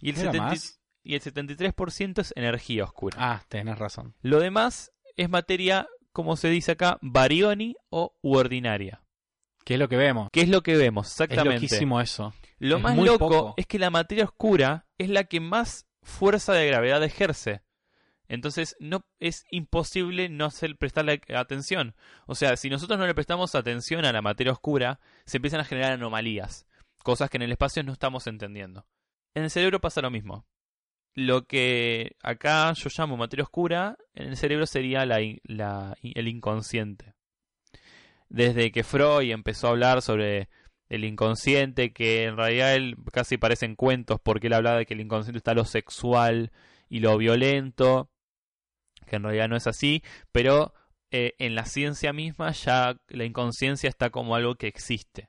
Y el, ¿Era 70 más? y el 73% es energía oscura. Ah, tenés razón. Lo demás es materia, como se dice acá, barioni o u ordinaria. ¿Qué es lo que vemos? ¿Qué es lo que vemos? Es Exactamente. loquísimo eso. Lo Es más loco poco. es que la materia oscura es la que más fuerza de gravedad ejerce. Entonces no es imposible no hacer prestarle atención. O sea, si nosotros no le prestamos atención a la materia oscura, se empiezan a generar anomalías, cosas que en el espacio no estamos entendiendo. En el cerebro pasa lo mismo. Lo que acá yo llamo materia oscura, en el cerebro sería la, la- el inconsciente. Desde que Freud empezó a hablar sobre el inconsciente, que en realidad él casi parecen cuentos porque él hablaba de que el inconsciente está lo sexual y lo violento, que en realidad no es así, pero eh, en la ciencia misma ya la inconsciencia está como algo que existe.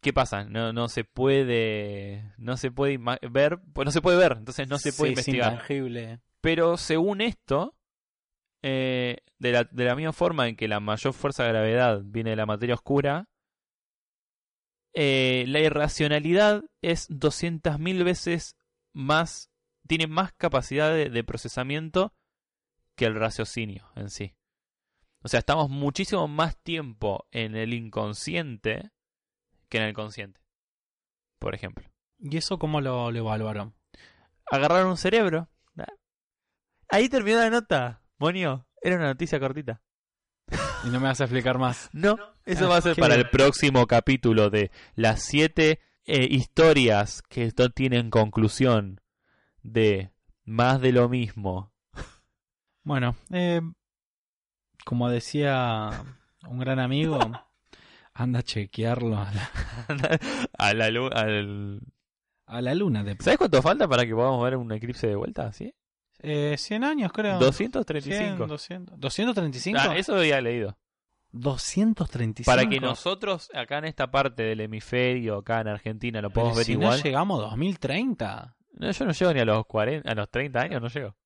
¿Qué pasa? No, no se puede no se puede ver, pues no se puede ver, entonces no se puede Sí, investigar. Es intangible. Pero según esto, eh, de, la, de la misma forma en que la mayor fuerza de gravedad viene de la materia oscura, eh, la irracionalidad es 200.000 veces más, tiene más capacidad de, de procesamiento que el raciocinio en sí. O sea, estamos muchísimo más tiempo en el inconsciente que en el consciente. Por ejemplo. ¿Y eso cómo lo, lo evaluaron? Agarraron un cerebro. Ahí terminó la nota. Monio, era una noticia cortita. Y no me vas a explicar más. No, eso va a ser qué para el próximo capítulo de las siete eh, historias que no tienen conclusión de más de lo mismo. Bueno, eh, como decía un gran amigo, anda a chequearlo a la, a la lu- al... a la luna. De, ¿Sabes cuánto falta para que podamos ver un eclipse de vuelta? ¿Sí? Eh, 100 años, creo. 235. 100, 200. ¿235? Ah, eso había leído. 235. Para que nosotros acá en esta parte del hemisferio, acá en Argentina, lo podamos Pero ver si igual. no llegamos a 2030. No, yo no llego ni a los 40, a los 30 años, no llego.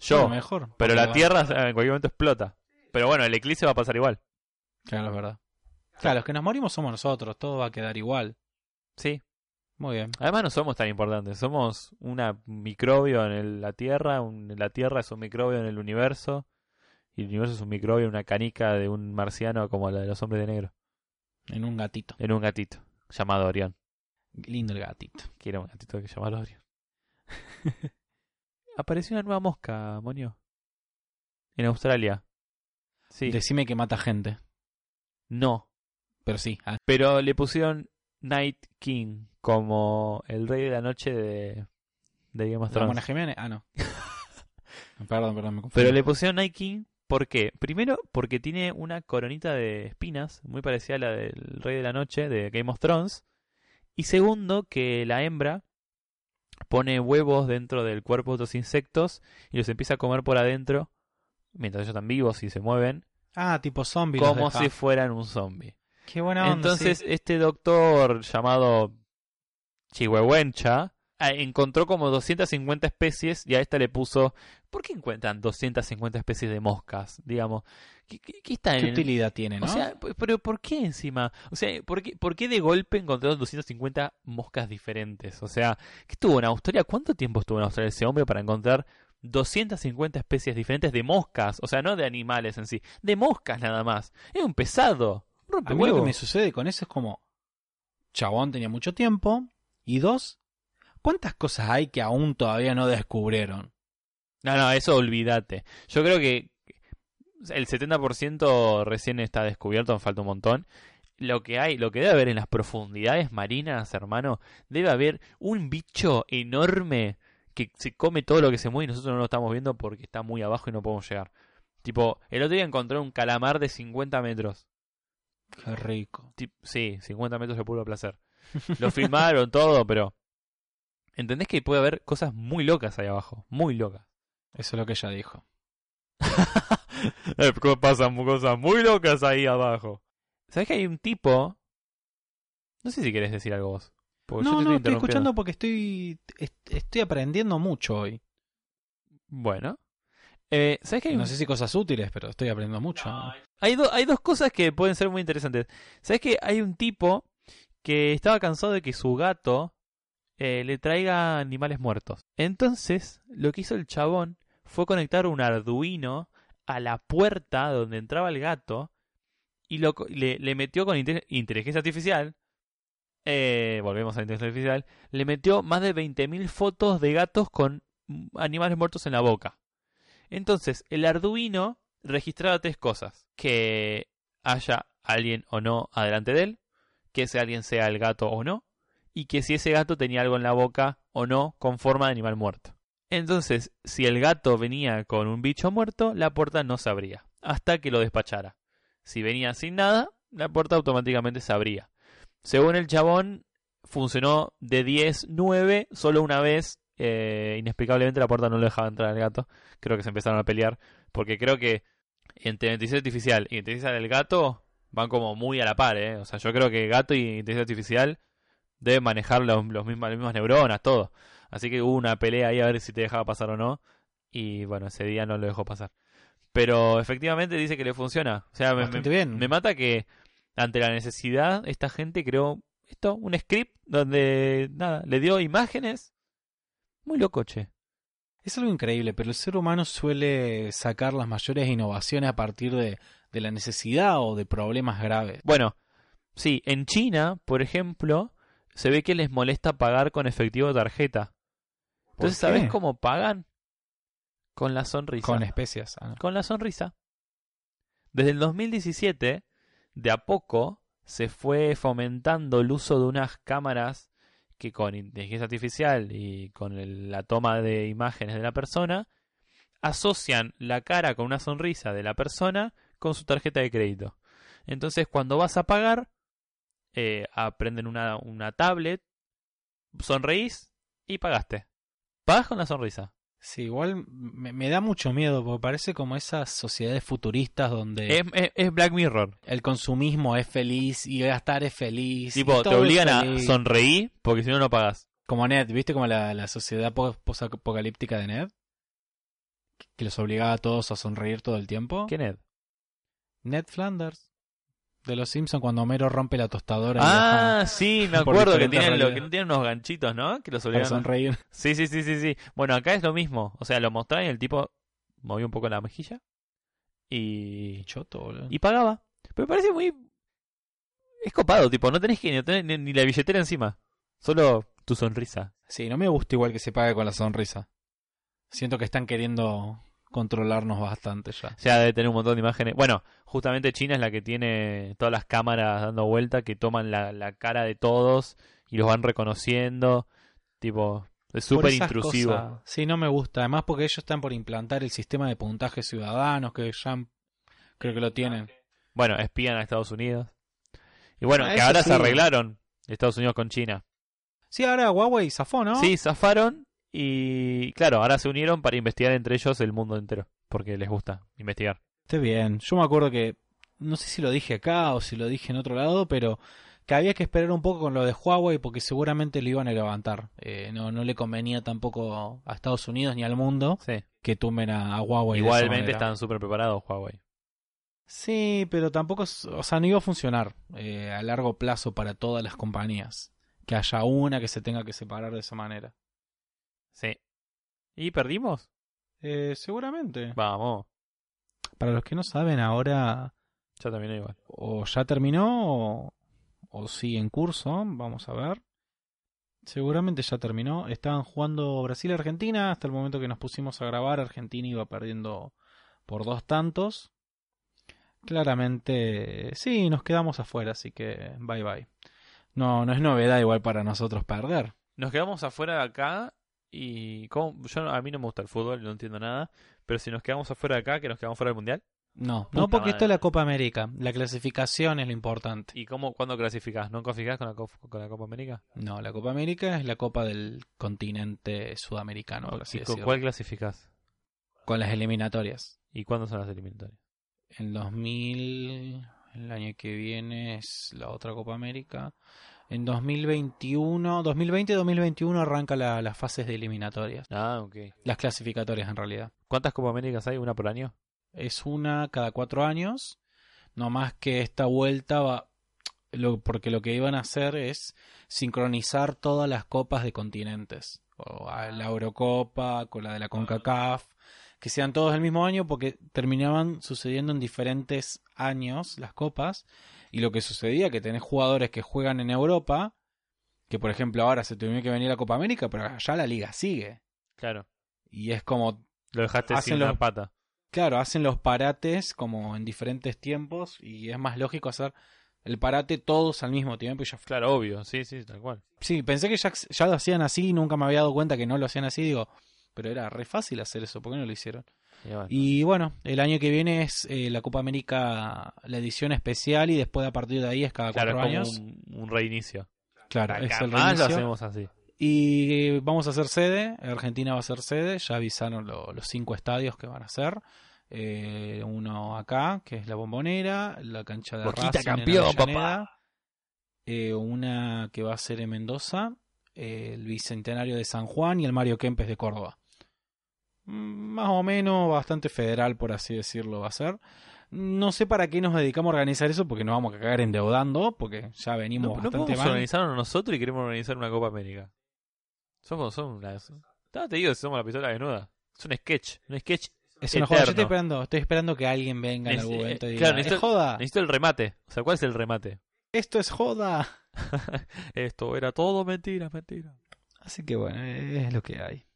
Yo, Bueno, mejor. pero la va- Tierra en cualquier momento explota. Pero bueno, el eclipse va a pasar igual. Claro, es verdad. Claro, los que nos morimos somos nosotros. Todo va a quedar igual. Sí. Muy bien. Además no somos tan importantes. Somos una microbio en el- la Tierra. un- la Tierra es un microbio en el universo. Y el universo es un microbio, una canica de un marciano como la de los hombres de negro. En un gatito. En un gatito llamado Orión. Lindo el gatito. Quiero un gatito que se llama Orión. Apareció una nueva mosca, Monio. En Australia. Sí. Decime que mata gente. No. Pero sí. ah, Pero le pusieron Night King como el rey de la noche de, de Game of ¿La Mona Thrones. Jiménez? Ah, no. perdón, perdón, me confundí. Pero le pusieron Night King, ¿por qué? Primero, porque tiene una coronita de espinas, muy parecida a la del rey de la noche de Game of Thrones. Y segundo, que la hembra pone huevos dentro del cuerpo de otros insectos y los empieza a comer por adentro, mientras ellos están vivos y se mueven, Ah, tipo zombie. los como si fueran un zombie. Qué buena onda. Entonces, sí. este doctor llamado Chihuahuencha eh, encontró como 250 especies y a esta le puso. ¿Por qué encuentran 250 especies de moscas? Digamos, ¿qué, qué- qué está ¿Qué en utilidad tiene, no? O sea, pero ¿por qué encima? O sea, ¿por qué, por qué de golpe encontraron 250 moscas diferentes? O sea, ¿qué estuvo en Australia? ¿Cuánto tiempo estuvo en Australia ese hombre para encontrar 250 especies diferentes de moscas? O sea, no de animales en sí, de moscas nada más. Es un pesado. Rompe a mí lo que me sucede con eso es como. Chabón tenía mucho tiempo. Y dos. ¿Cuántas cosas hay que aún todavía no descubrieron? No, no, eso olvídate. Yo creo que el 70% recién está descubierto, falta un montón. Lo que hay, lo que debe haber en las profundidades marinas, hermano, debe haber un bicho enorme que se come todo lo que se mueve y nosotros no lo estamos viendo porque está muy abajo y no podemos llegar. Tipo, el otro día encontré un calamar de 50 metros. Qué rico. Tip- sí, 50 metros de puro placer. Lo filmaron todo, pero... ¿Entendés que puede haber cosas muy locas ahí abajo? Muy locas. Eso es lo que ella dijo. Pasan cosas muy locas ahí abajo. ¿Sabes que hay un tipo? No sé si querés decir algo vos. porque yo no, te no, estoy escuchando porque estoy. est- Estoy aprendiendo mucho hoy. Bueno. Eh, ¿Sabes un- No sé si cosas útiles, pero estoy aprendiendo mucho. hay, do- hay dos cosas que pueden ser muy interesantes? ¿Sabes que hay un tipo que estaba cansado de que su gato eh, le traiga animales muertos? Entonces, lo que hizo el chabón fue conectar un Arduino a la puerta donde entraba el gato y lo, le, le metió con inte- inteligencia artificial. eh, volvemos a la inteligencia artificial. Le metió más de 20.000 fotos de gatos con animales muertos en la boca. Entonces, el Arduino registraba tres cosas: que haya alguien o no adelante de él, que ese alguien sea el gato o no, y que si ese gato tenía algo en la boca o no con forma de animal muerto. Entonces, si el gato venía con un bicho muerto, la puerta no se abría, hasta que lo despachara. Si venía sin nada, la puerta automáticamente se abría. Según el chabón, funcionó de 10, 9, solo una vez. Eh, inexplicablemente la puerta no lo dejaba entrar al gato. Creo que se empezaron a pelear. Porque creo que entre inteligencia artificial y inteligencia del gato van como muy a la par, ¿eh? O sea, yo creo que gato y inteligencia artificial deben manejar los, los mismos, las mismas neuronas, todo. Así que hubo una pelea ahí a ver si te dejaba pasar o no. Y bueno, ese día no lo dejó pasar. Pero efectivamente dice que le funciona. O sea, me- bien. me mata que ante la necesidad, esta gente creó esto, un script donde, nada, le dio imágenes. Muy loco, che. Es algo increíble, pero el ser humano suele sacar las mayores innovaciones a partir de, de la necesidad o de problemas graves. Bueno, sí, en China, por ejemplo, se ve que les molesta pagar con efectivo o tarjeta. ¿Por Entonces, ¿sabes cómo pagan? Con la sonrisa. Con especias. ah, no. con la sonrisa. Desde el 2017, de a poco, se fue fomentando el uso de unas cámaras con inteligencia artificial y con la toma de imágenes de la persona, asocian la cara con una sonrisa de la persona con su tarjeta de crédito. Entonces, cuando vas a pagar, eh, aprenden una, una tablet, sonreís y pagaste. Pagas con la sonrisa. Sí, igual me, me da mucho miedo porque parece como esas sociedades futuristas donde Es, es- es Black Mirror. el consumismo es feliz y gastar es feliz. Tipo, te obligan a sonreír porque si no, no pagas. Como Ned, ¿viste? Como la, la sociedad po- posapocalíptica de Ned. Que los obligaba a todos a sonreír todo el tiempo. ¿Quién es? Ned Flanders. De los Simpsons cuando Homero rompe la tostadora y Ah, sí, me acuerdo que tienen, lo, que tienen unos ganchitos, ¿no? Que los obligan. sonreír. Sí, sí, sí, sí, sí. Bueno, acá es lo mismo. O sea, lo mostraban y el tipo movió un poco la mejilla y Choto, boludo. y pagaba. Pero me parece muy es copado, tipo, no tenés que no tenés ni, ni la billetera encima, solo tu sonrisa. Sí, no me gusta igual que se pague con la sonrisa. Siento que están queriendo controlarnos bastante ya. O sea, debe tener un montón de imágenes. Bueno, justamente China es la que tiene todas las cámaras dando vuelta que toman la, la cara de todos y los van reconociendo. Tipo, es súper intrusivo. cosas, Sí, no me gusta. Además porque ellos están por implantar el sistema de puntaje ciudadanos que ya creo que lo tienen. Bueno, espían a Estados Unidos. Y bueno, Ah, que ahora sí. se arreglaron Estados Unidos con China. Sí, ahora Huawei zafó, ¿no? Sí, zafaron y claro, ahora se unieron para investigar entre ellos el mundo entero. Porque les gusta investigar. Esté bien. Yo me acuerdo que, no sé si lo dije acá o si lo dije en otro lado, pero que había que esperar un poco con lo de Huawei porque seguramente lo iban a levantar. Eh, no, no le convenía tampoco a Estados Unidos ni al mundo Sí. que tumben a, a Huawei. Igualmente están súper preparados Huawei. Sí, pero tampoco, o sea, no iba a funcionar eh, a largo plazo para todas las compañías. Que haya una que se tenga que separar de esa manera. Sí. ¿Y perdimos? Eh, seguramente. Vamos. Para los que no saben, ahora Ya terminó igual. o ya terminó o, o sigue en curso, vamos a ver. Seguramente ya terminó. Estaban jugando Brasil-Argentina. Hasta el momento que nos pusimos a grabar, Argentina iba perdiendo por dos tantos. Claramente, sí, nos quedamos afuera, así que bye bye. No, no es novedad igual para nosotros perder. Nos quedamos afuera de acá y yo a mí no me gusta el fútbol, no entiendo nada, pero si nos quedamos afuera de acá, que nos quedamos fuera del mundial. No, Puta no porque esto madre. es la Copa América. La clasificación es lo importante. ¿Y cómo cuándo clasificás? ¿No clasificás con la, co- con la Copa América? No, la Copa América es la Copa del continente sudamericano, por así ¿Y con decirlo. cuál clasificás? Con las eliminatorias. ¿Y cuándo son las eliminatorias? En 2000, el año que viene es la otra Copa América. En 2021, 2020-2021 arranca la- las fases de eliminatorias. Ah, ok. Las clasificatorias en realidad. ¿Cuántas Copa Américas hay? ¿Una por año? Es una cada cuatro años. No más que esta vuelta va. Lo, porque lo que iban a hacer es sincronizar todas las copas de continentes. O a la Eurocopa con la de la CONCACAF. Que sean todos el mismo año porque terminaban sucediendo en diferentes años las copas. Y lo que sucedía que tenés jugadores que juegan en Europa. Que por ejemplo ahora se tuvieron que venir a Copa América, pero allá la liga sigue. Claro. Y es como Lo dejaste Hacen sin los- una pata. Claro, hacen los parates como en diferentes tiempos y es más lógico hacer el parate todos al mismo tiempo y ya fue. Claro, obvio. Sí, sí, tal cual. Sí, pensé que ya, ya lo hacían así, nunca me había dado cuenta que no lo hacían así, digo, pero era re fácil hacer eso, ¿por qué no lo hicieron? Y bueno, el año que viene es eh, la Copa América, la edición especial, y después a partir de ahí es cada claro, cuatro es años. como un, un reinicio. Claro, es el más lo reinicio. hacemos así. Y vamos a hacer sede, Argentina va a ser sede, ya avisaron lo- los cinco estadios que van a ser. Eh, uno acá, que es la Bombonera, la cancha de Boquita Racing en campeón, Avellaneda, papá. eh, una que va a ser en Mendoza, eh, el Bicentenario de San Juan y el Mario Kempes de Córdoba. Más o menos bastante federal, por así decirlo, va a ser. No sé para qué nos dedicamos a organizar eso, porque nos vamos a cagar endeudando, porque ya venimos No, no bastante podemos mal. organizarnos nosotros y queremos organizar una Copa América. Somos, somos las... No, te digo, somos la pistola desnuda. Es un sketch, un sketch. Es una joda. Yo estoy esperando, estoy esperando que alguien venga en algún momento y eh, diga, claro, "Es necesito- joda, Necesito el remate. O sea, ¿cuál es el remate? esto es joda. Esto era todo mentira, mentira. Así que bueno, es lo que hay.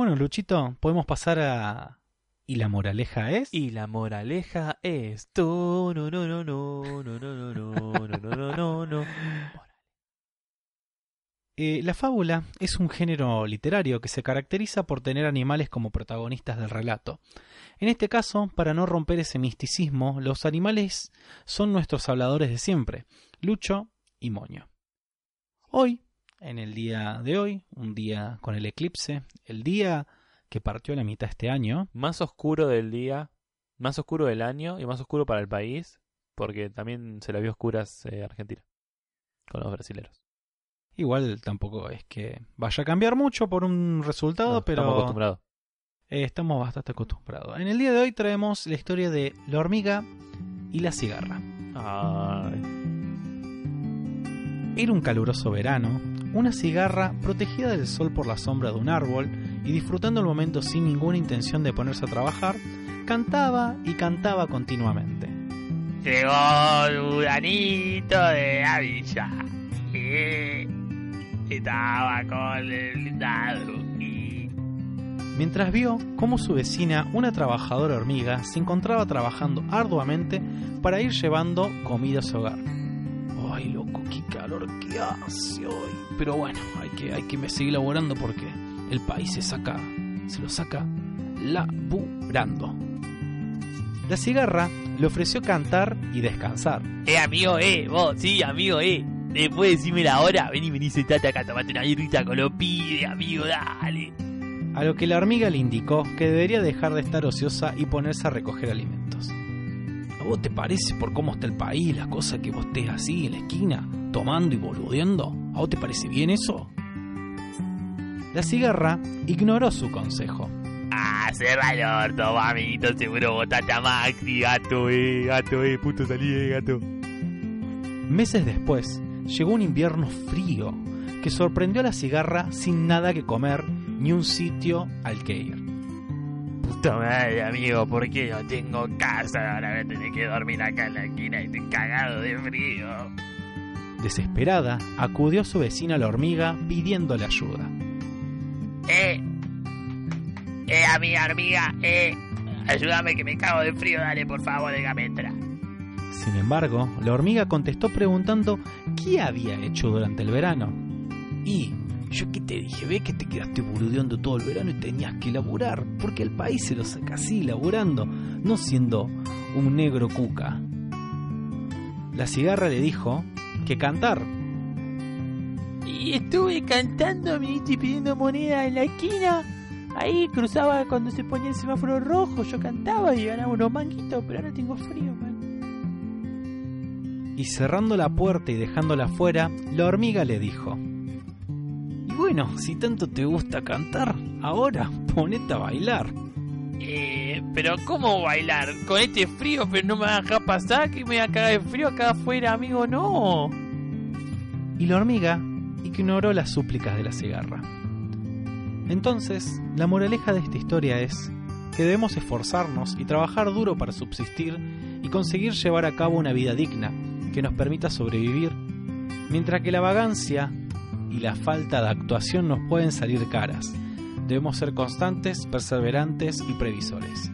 Bueno, Luchito, podemos pasar a... ¿Y la moraleja es? Y la moraleja es... no, no, no, no, no, no, no, no, no, no, no, no. Eh, la fábula es un género literario que se caracteriza por tener animales como protagonistas del relato. En este caso, para no romper ese misticismo, los animales son nuestros habladores de siempre, Lucho y Moño. Hoy, en el día de hoy, un día con el eclipse, el día que partió a la mitad este año, Más oscuro del día, más oscuro del año y más oscuro para el país, porque también se la vio oscuras eh, Argentina con los brasileros. igual tampoco es que vaya a cambiar mucho por un resultado, No, pero Estamos acostumbrados. Eh, estamos bastante acostumbrados. En el día de hoy traemos la historia de la hormiga y la cigarra. Ay. Era un caluroso verano, una cigarra protegida del sol por la sombra de un árbol y disfrutando el momento sin ninguna intención de ponerse a trabajar, cantaba y cantaba continuamente. Llegó Duranito de la villa. Y estaba con el Mientras vio cómo su vecina, una trabajadora hormiga, se encontraba trabajando arduamente para ir llevando comida a su hogar. Ay, loco, qué calor que hace hoy. Pero bueno, hay que, hay que seguir laborando porque el país se saca, se lo saca laburando. La cigarra le ofreció cantar y descansar. Eh, amigo, eh, vos, sí, amigo, eh. Después decime la hora, vení, vení, sentate acá, tomate una birrita con los pibes, amigo, dale. A lo que la hormiga le indicó que debería dejar de estar ociosa y ponerse a recoger alimentos. ¿A vos te parece por cómo está el país, las cosas que vos estés así en la esquina, tomando y boludeando? ¿A vos te parece bien eso? La cigarra ignoró su consejo. Ah, cerra el orto, amiguito, seguro botate a Maxi, gato, eh, gato, eh, puto salí, eh, gato. Meses después, llegó un invierno frío que sorprendió a la cigarra sin nada que comer ni un sitio al que ir. Puta madre, amigo, ¿por qué no tengo casa? Ahora voy a tener que dormir acá en la esquina y estoy cagado de frío. Desesperada, acudió a su vecina la hormiga pidiéndole ayuda. Eh, eh, amiga, hormiga, eh, ayúdame que me cago de frío, dale, por favor, déjame entrar. Sin embargo, la hormiga contestó preguntando qué había hecho durante el verano. Y yo qué te dije, ve que te quedaste boludeando todo el verano y tenías que laburar, porque el país se lo saca así, laburando, no siendo un negro cuca. La cigarra le dijo que cantar. Y estuve cantando, amiguito, y pidiendo moneda en la esquina. Ahí cruzaba cuando se ponía el semáforo rojo, yo cantaba y ganaba unos manguitos, pero ahora tengo frío, man. Y cerrando la puerta y dejándola fuera, la hormiga le dijo: bueno, si tanto te gusta cantar, ahora ponete a bailar. Eh, pero ¿cómo bailar? Con este frío, pero no me va a dejar pasar, que me va a cagar de frío acá afuera, amigo, no. y la hormiga ignoró las súplicas de la cigarra. Entonces, la moraleja de esta historia es que debemos esforzarnos y trabajar duro para subsistir y conseguir llevar a cabo una vida digna que nos permita sobrevivir, mientras que la vagancia y la falta de actuación nos pueden salir caras. Debemos ser constantes, perseverantes y previsores.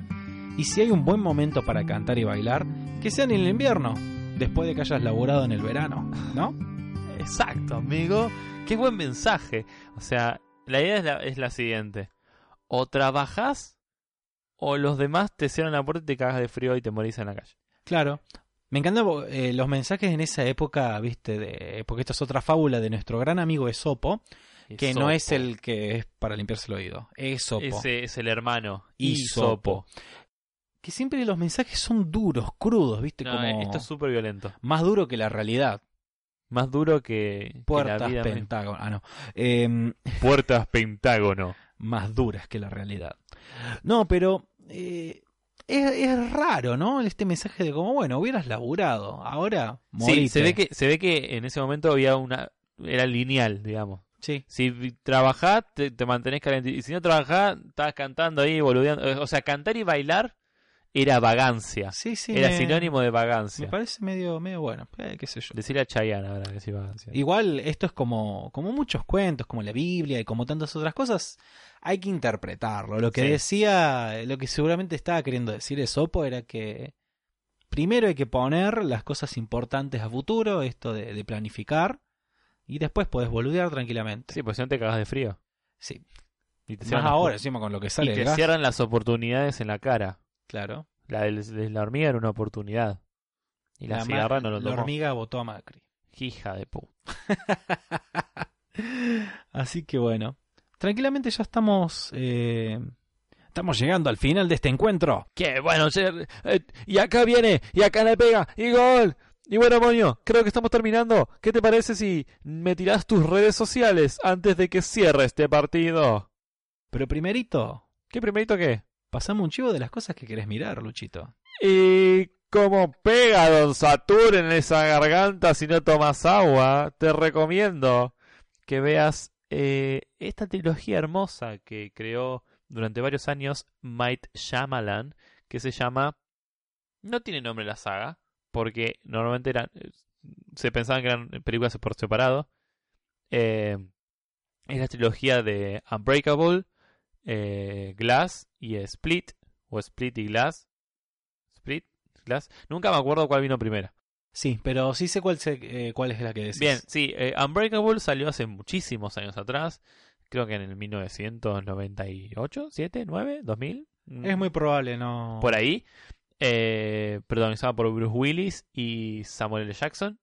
Y si hay un buen momento para cantar y bailar, que sea en el invierno, después de que hayas laborado en el verano, ¿no? Exacto, amigo. Qué buen mensaje. O sea, la idea es la, es la siguiente. O trabajás o los demás te cierran la puerta y te cagas de frío y te morís en la calle. Claro. Me encantan eh, los mensajes en esa época, viste, de, porque esto es otra fábula de nuestro gran amigo Esopo, que no es el que es para limpiarse el oído. Esopo. Ese es el hermano. Hisopo. Que siempre los mensajes son duros, crudos, viste, No, como Esto es súper violento. más duro que la realidad. Más duro que, que la Puertas, vida pentágono. Ah, no. Em, Puertas Pentágono. más duras que la realidad. No, pero eh, es, es raro, ¿no? Este mensaje de como, bueno, hubieras laburado, ahora Sí, se ve que se ve que en ese momento había una era lineal, digamos. Sí, Si trabajás, te, te mantenés caliente. Y si no trabajás, estabas cantando ahí, boludeando. Eh, O sea, cantar y bailar era vagancia. sí, sí. era me- sinónimo de Me vagancia. parece medio, medio bueno, eh, qué sé yo. Decirle a Chayanne ahora que sí vagancia. Igual esto es como, como muchos cuentos, como la Biblia y como tantas otras cosas, hay que interpretarlo. Lo que Sí. decía, lo que seguramente estaba queriendo decir Esopo era que primero hay que poner las cosas importantes a futuro, esto de, de planificar, y después podés boludear tranquilamente. Sí, pues si no te cagas de frío. Sí. Y te Más ahora, encima con lo que Y sale te el gas. cierran las oportunidades en la cara. Claro. La de la hormiga era una oportunidad. Y la, ma- cigarra no lo la tomó. hormiga votó a Macri. Hija de puta. Así que bueno, tranquilamente ya estamos eh, estamos llegando al final de este encuentro. Qué bueno, che, eh, y acá viene, y acá le pega, y gol. Y bueno, Moño, creo que estamos terminando. ¿Qué te parece si me tirás tus redes sociales antes de que cierre este partido? Pero primerito, ¿Qué primerito qué? Pasame un chivo de las cosas que querés mirar, Luchito. Y como pega Don Satur en esa garganta si no tomas agua, te recomiendo que veas eh, esta trilogía hermosa que creó durante varios años Might Shyamalan, que se llama... No tiene nombre la saga, porque normalmente eran, eh, se pensaban que eran películas por separado. Eh, es la trilogía de Unbreakable, Glass y Split, o Split y Glass. Split, Glass. Nunca me acuerdo cuál vino primero. Sí, pero sí sé cuál, sé, eh, cuál es la que decís. Bien, sí, eh, Unbreakable salió hace muchísimos años atrás. Creo que en el 1998, 7, 9, 2000. mm, Es muy probable, no. por ahí. Eh, protagonizada por Bruce Willis y Samuel L. Jackson.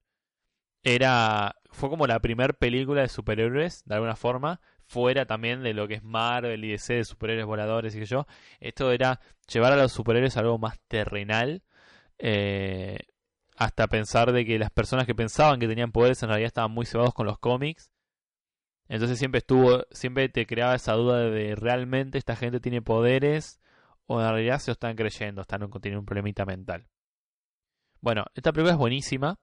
Era. Fue como la primera película de superhéroes, de alguna forma. Fuera también de lo que es Marvel y DC de superhéroes voladores y que yo. Esto era llevar a los superhéroes a algo más terrenal. eh, hasta pensar de que las personas que pensaban que tenían poderes en realidad estaban muy cebados con los cómics. Entonces siempre estuvo, siempre te creaba esa duda de realmente esta gente tiene poderes o en realidad se lo están creyendo, están tienen un problemita mental. Bueno, esta película es buenísima.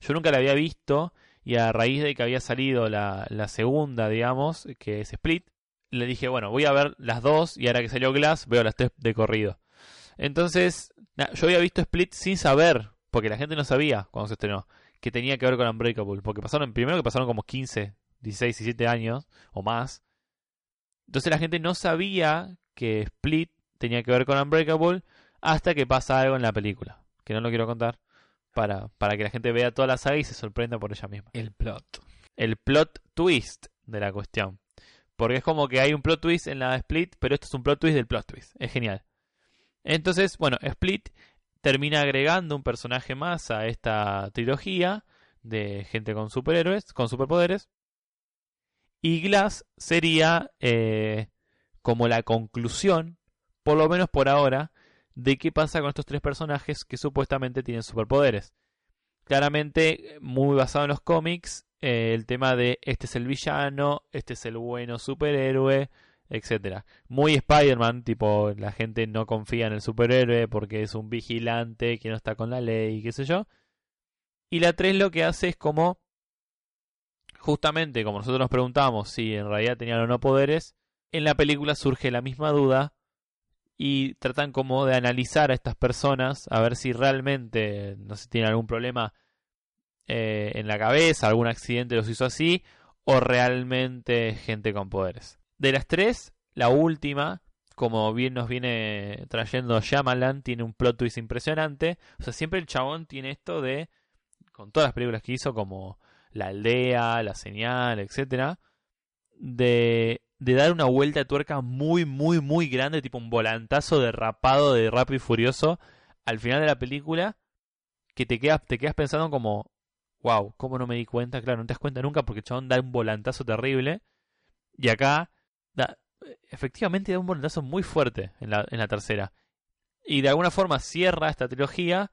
Yo nunca la había visto y a raíz de que había salido la, la segunda, digamos, que es Split, le dije, bueno, voy a ver las dos y ahora que salió Glass veo las tres de corrido. Entonces, yo había visto Split sin saber, porque la gente no sabía cuando se estrenó, que tenía que ver con Unbreakable, porque pasaron, primero que pasaron como 15, 16, 17 años o más. Entonces la gente no sabía que Split tenía que ver con Unbreakable hasta que pasa algo en la película, que no lo quiero contar, para, para que la gente vea toda la saga y se sorprenda por ella misma. El plot. El plot twist de la cuestión. Porque es como que hay un plot twist en la Split, pero esto es un plot twist del plot twist. Es genial. Entonces, bueno, Split termina agregando un personaje más a esta trilogía de gente con superhéroes, con superpoderes. Y Glass sería eh, como la conclusión, por lo menos por ahora, de qué pasa con estos tres personajes que supuestamente tienen superpoderes. Claramente, muy basado en los cómics, eh, el tema de este es el villano, este es el bueno superhéroe, etcétera. Muy Spider-Man, tipo, la gente no confía en el superhéroe porque es un vigilante que no está con la ley, qué sé yo. Y la 3 lo que hace es como, justamente como nosotros nos preguntamos si en realidad tenían o no poderes, en la película surge la misma duda y tratan como de analizar a estas personas a ver si realmente, no sé, tienen algún problema eh, en la cabeza, algún accidente los hizo así, o realmente gente con poderes. De las tres, la última, como bien nos viene trayendo Shyamalan, tiene un plot twist impresionante. O sea, siempre el chabón tiene esto de, con todas las películas que hizo, como La Aldea, La Señal, etcétera, de de dar una vuelta de tuerca muy, muy, muy grande, tipo un volantazo derrapado de Rápido y Furioso al final de la película, que te quedas, te quedas pensando como, wow, ¿cómo no me di cuenta? Claro, no te das cuenta nunca porque chabón da un volantazo terrible. Y acá, da, efectivamente da un volantazo muy fuerte en la, en la tercera. Y de alguna forma cierra esta trilogía,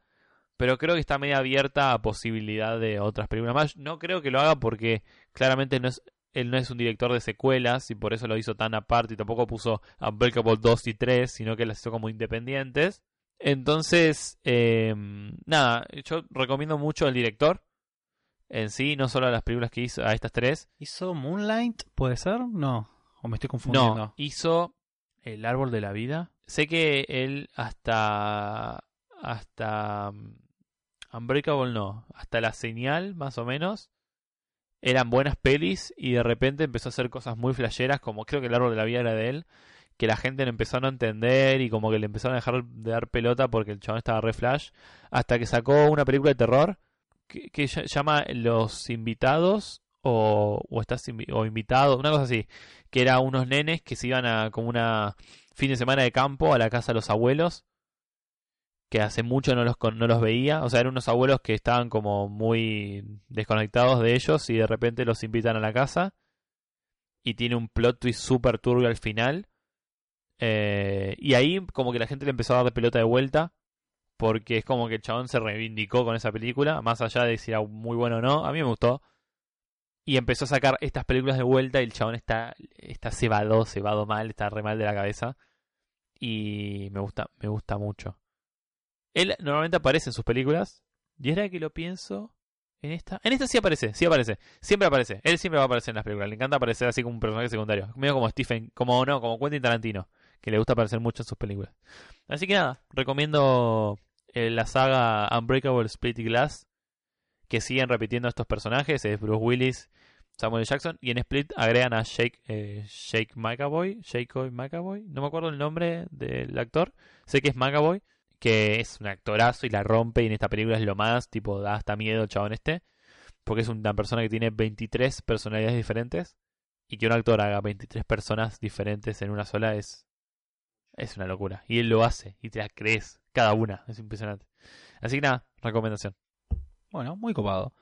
pero creo que está medio abierta a posibilidad de otras películas más. No creo que lo haga porque claramente no es, él no es un director de secuelas y por eso lo hizo tan aparte y tampoco puso Unbreakable 2 y 3, sino que las hizo como independientes. Entonces, eh, nada, yo recomiendo mucho al director en sí, no solo a las películas que hizo, a estas tres. ¿Hizo Moonlight? ¿Puede ser? No. ¿O me estoy confundiendo? No, hizo El Árbol de la Vida. Sé que él hasta. Hasta. um, Unbreakable no. Hasta La Señal, más o menos. Eran buenas pelis y de repente empezó a hacer cosas muy flasheras, como creo que El Árbol de la Vida era de él. Que la gente lo empezó a no entender y como que le empezaron a dejar de dar pelota porque el chabón estaba re flash. Hasta que sacó una película de terror que, que ll- llama Los Invitados o, o estás o invitado, una cosa así, que era unos nenes que se iban a como una fin de semana de campo a la casa de los abuelos, que hace mucho no los no los veía, o sea, eran unos abuelos que estaban como muy desconectados de ellos y de repente los invitan a la casa y tiene un plot twist super turbio al final. Eh, y ahí como que la gente le empezó a dar de pelota de vuelta porque es como que el chabón se reivindicó con esa película, más allá de si era muy bueno o no, a mí me gustó. Y empezó a sacar estas películas de vuelta y el chabón está, está cebado, cebado mal, está re mal de la cabeza. Y me gusta, me gusta mucho. Él normalmente aparece en sus películas. Y era que lo pienso. En esta. En esta sí aparece, sí aparece. Siempre aparece. Él siempre va a aparecer en las películas. Le encanta aparecer así como un personaje secundario. Medio como Stephen, como no, como Quentin Tarantino. Que le gusta aparecer mucho en sus películas. Así que nada, recomiendo eh, la saga Unbreakable Split Glass. Que siguen repitiendo estos personajes. Es Bruce Willis, Samuel. Jackson. Y en Split agregan a Jake, eh, Jake McAvoy. Jake McAvoy. No me acuerdo el nombre del actor. Sé que es McAvoy. Que es un actorazo y la rompe. Y en esta película es lo más. Tipo, da hasta miedo el chabón este. Porque es una persona que tiene 23 personalidades diferentes. Y que un actor haga 23 personas diferentes en una sola es. Es una locura. Y él lo hace. Y te la crees. Cada una. Es impresionante. Así que nada, recomendación. Bueno, muy copado.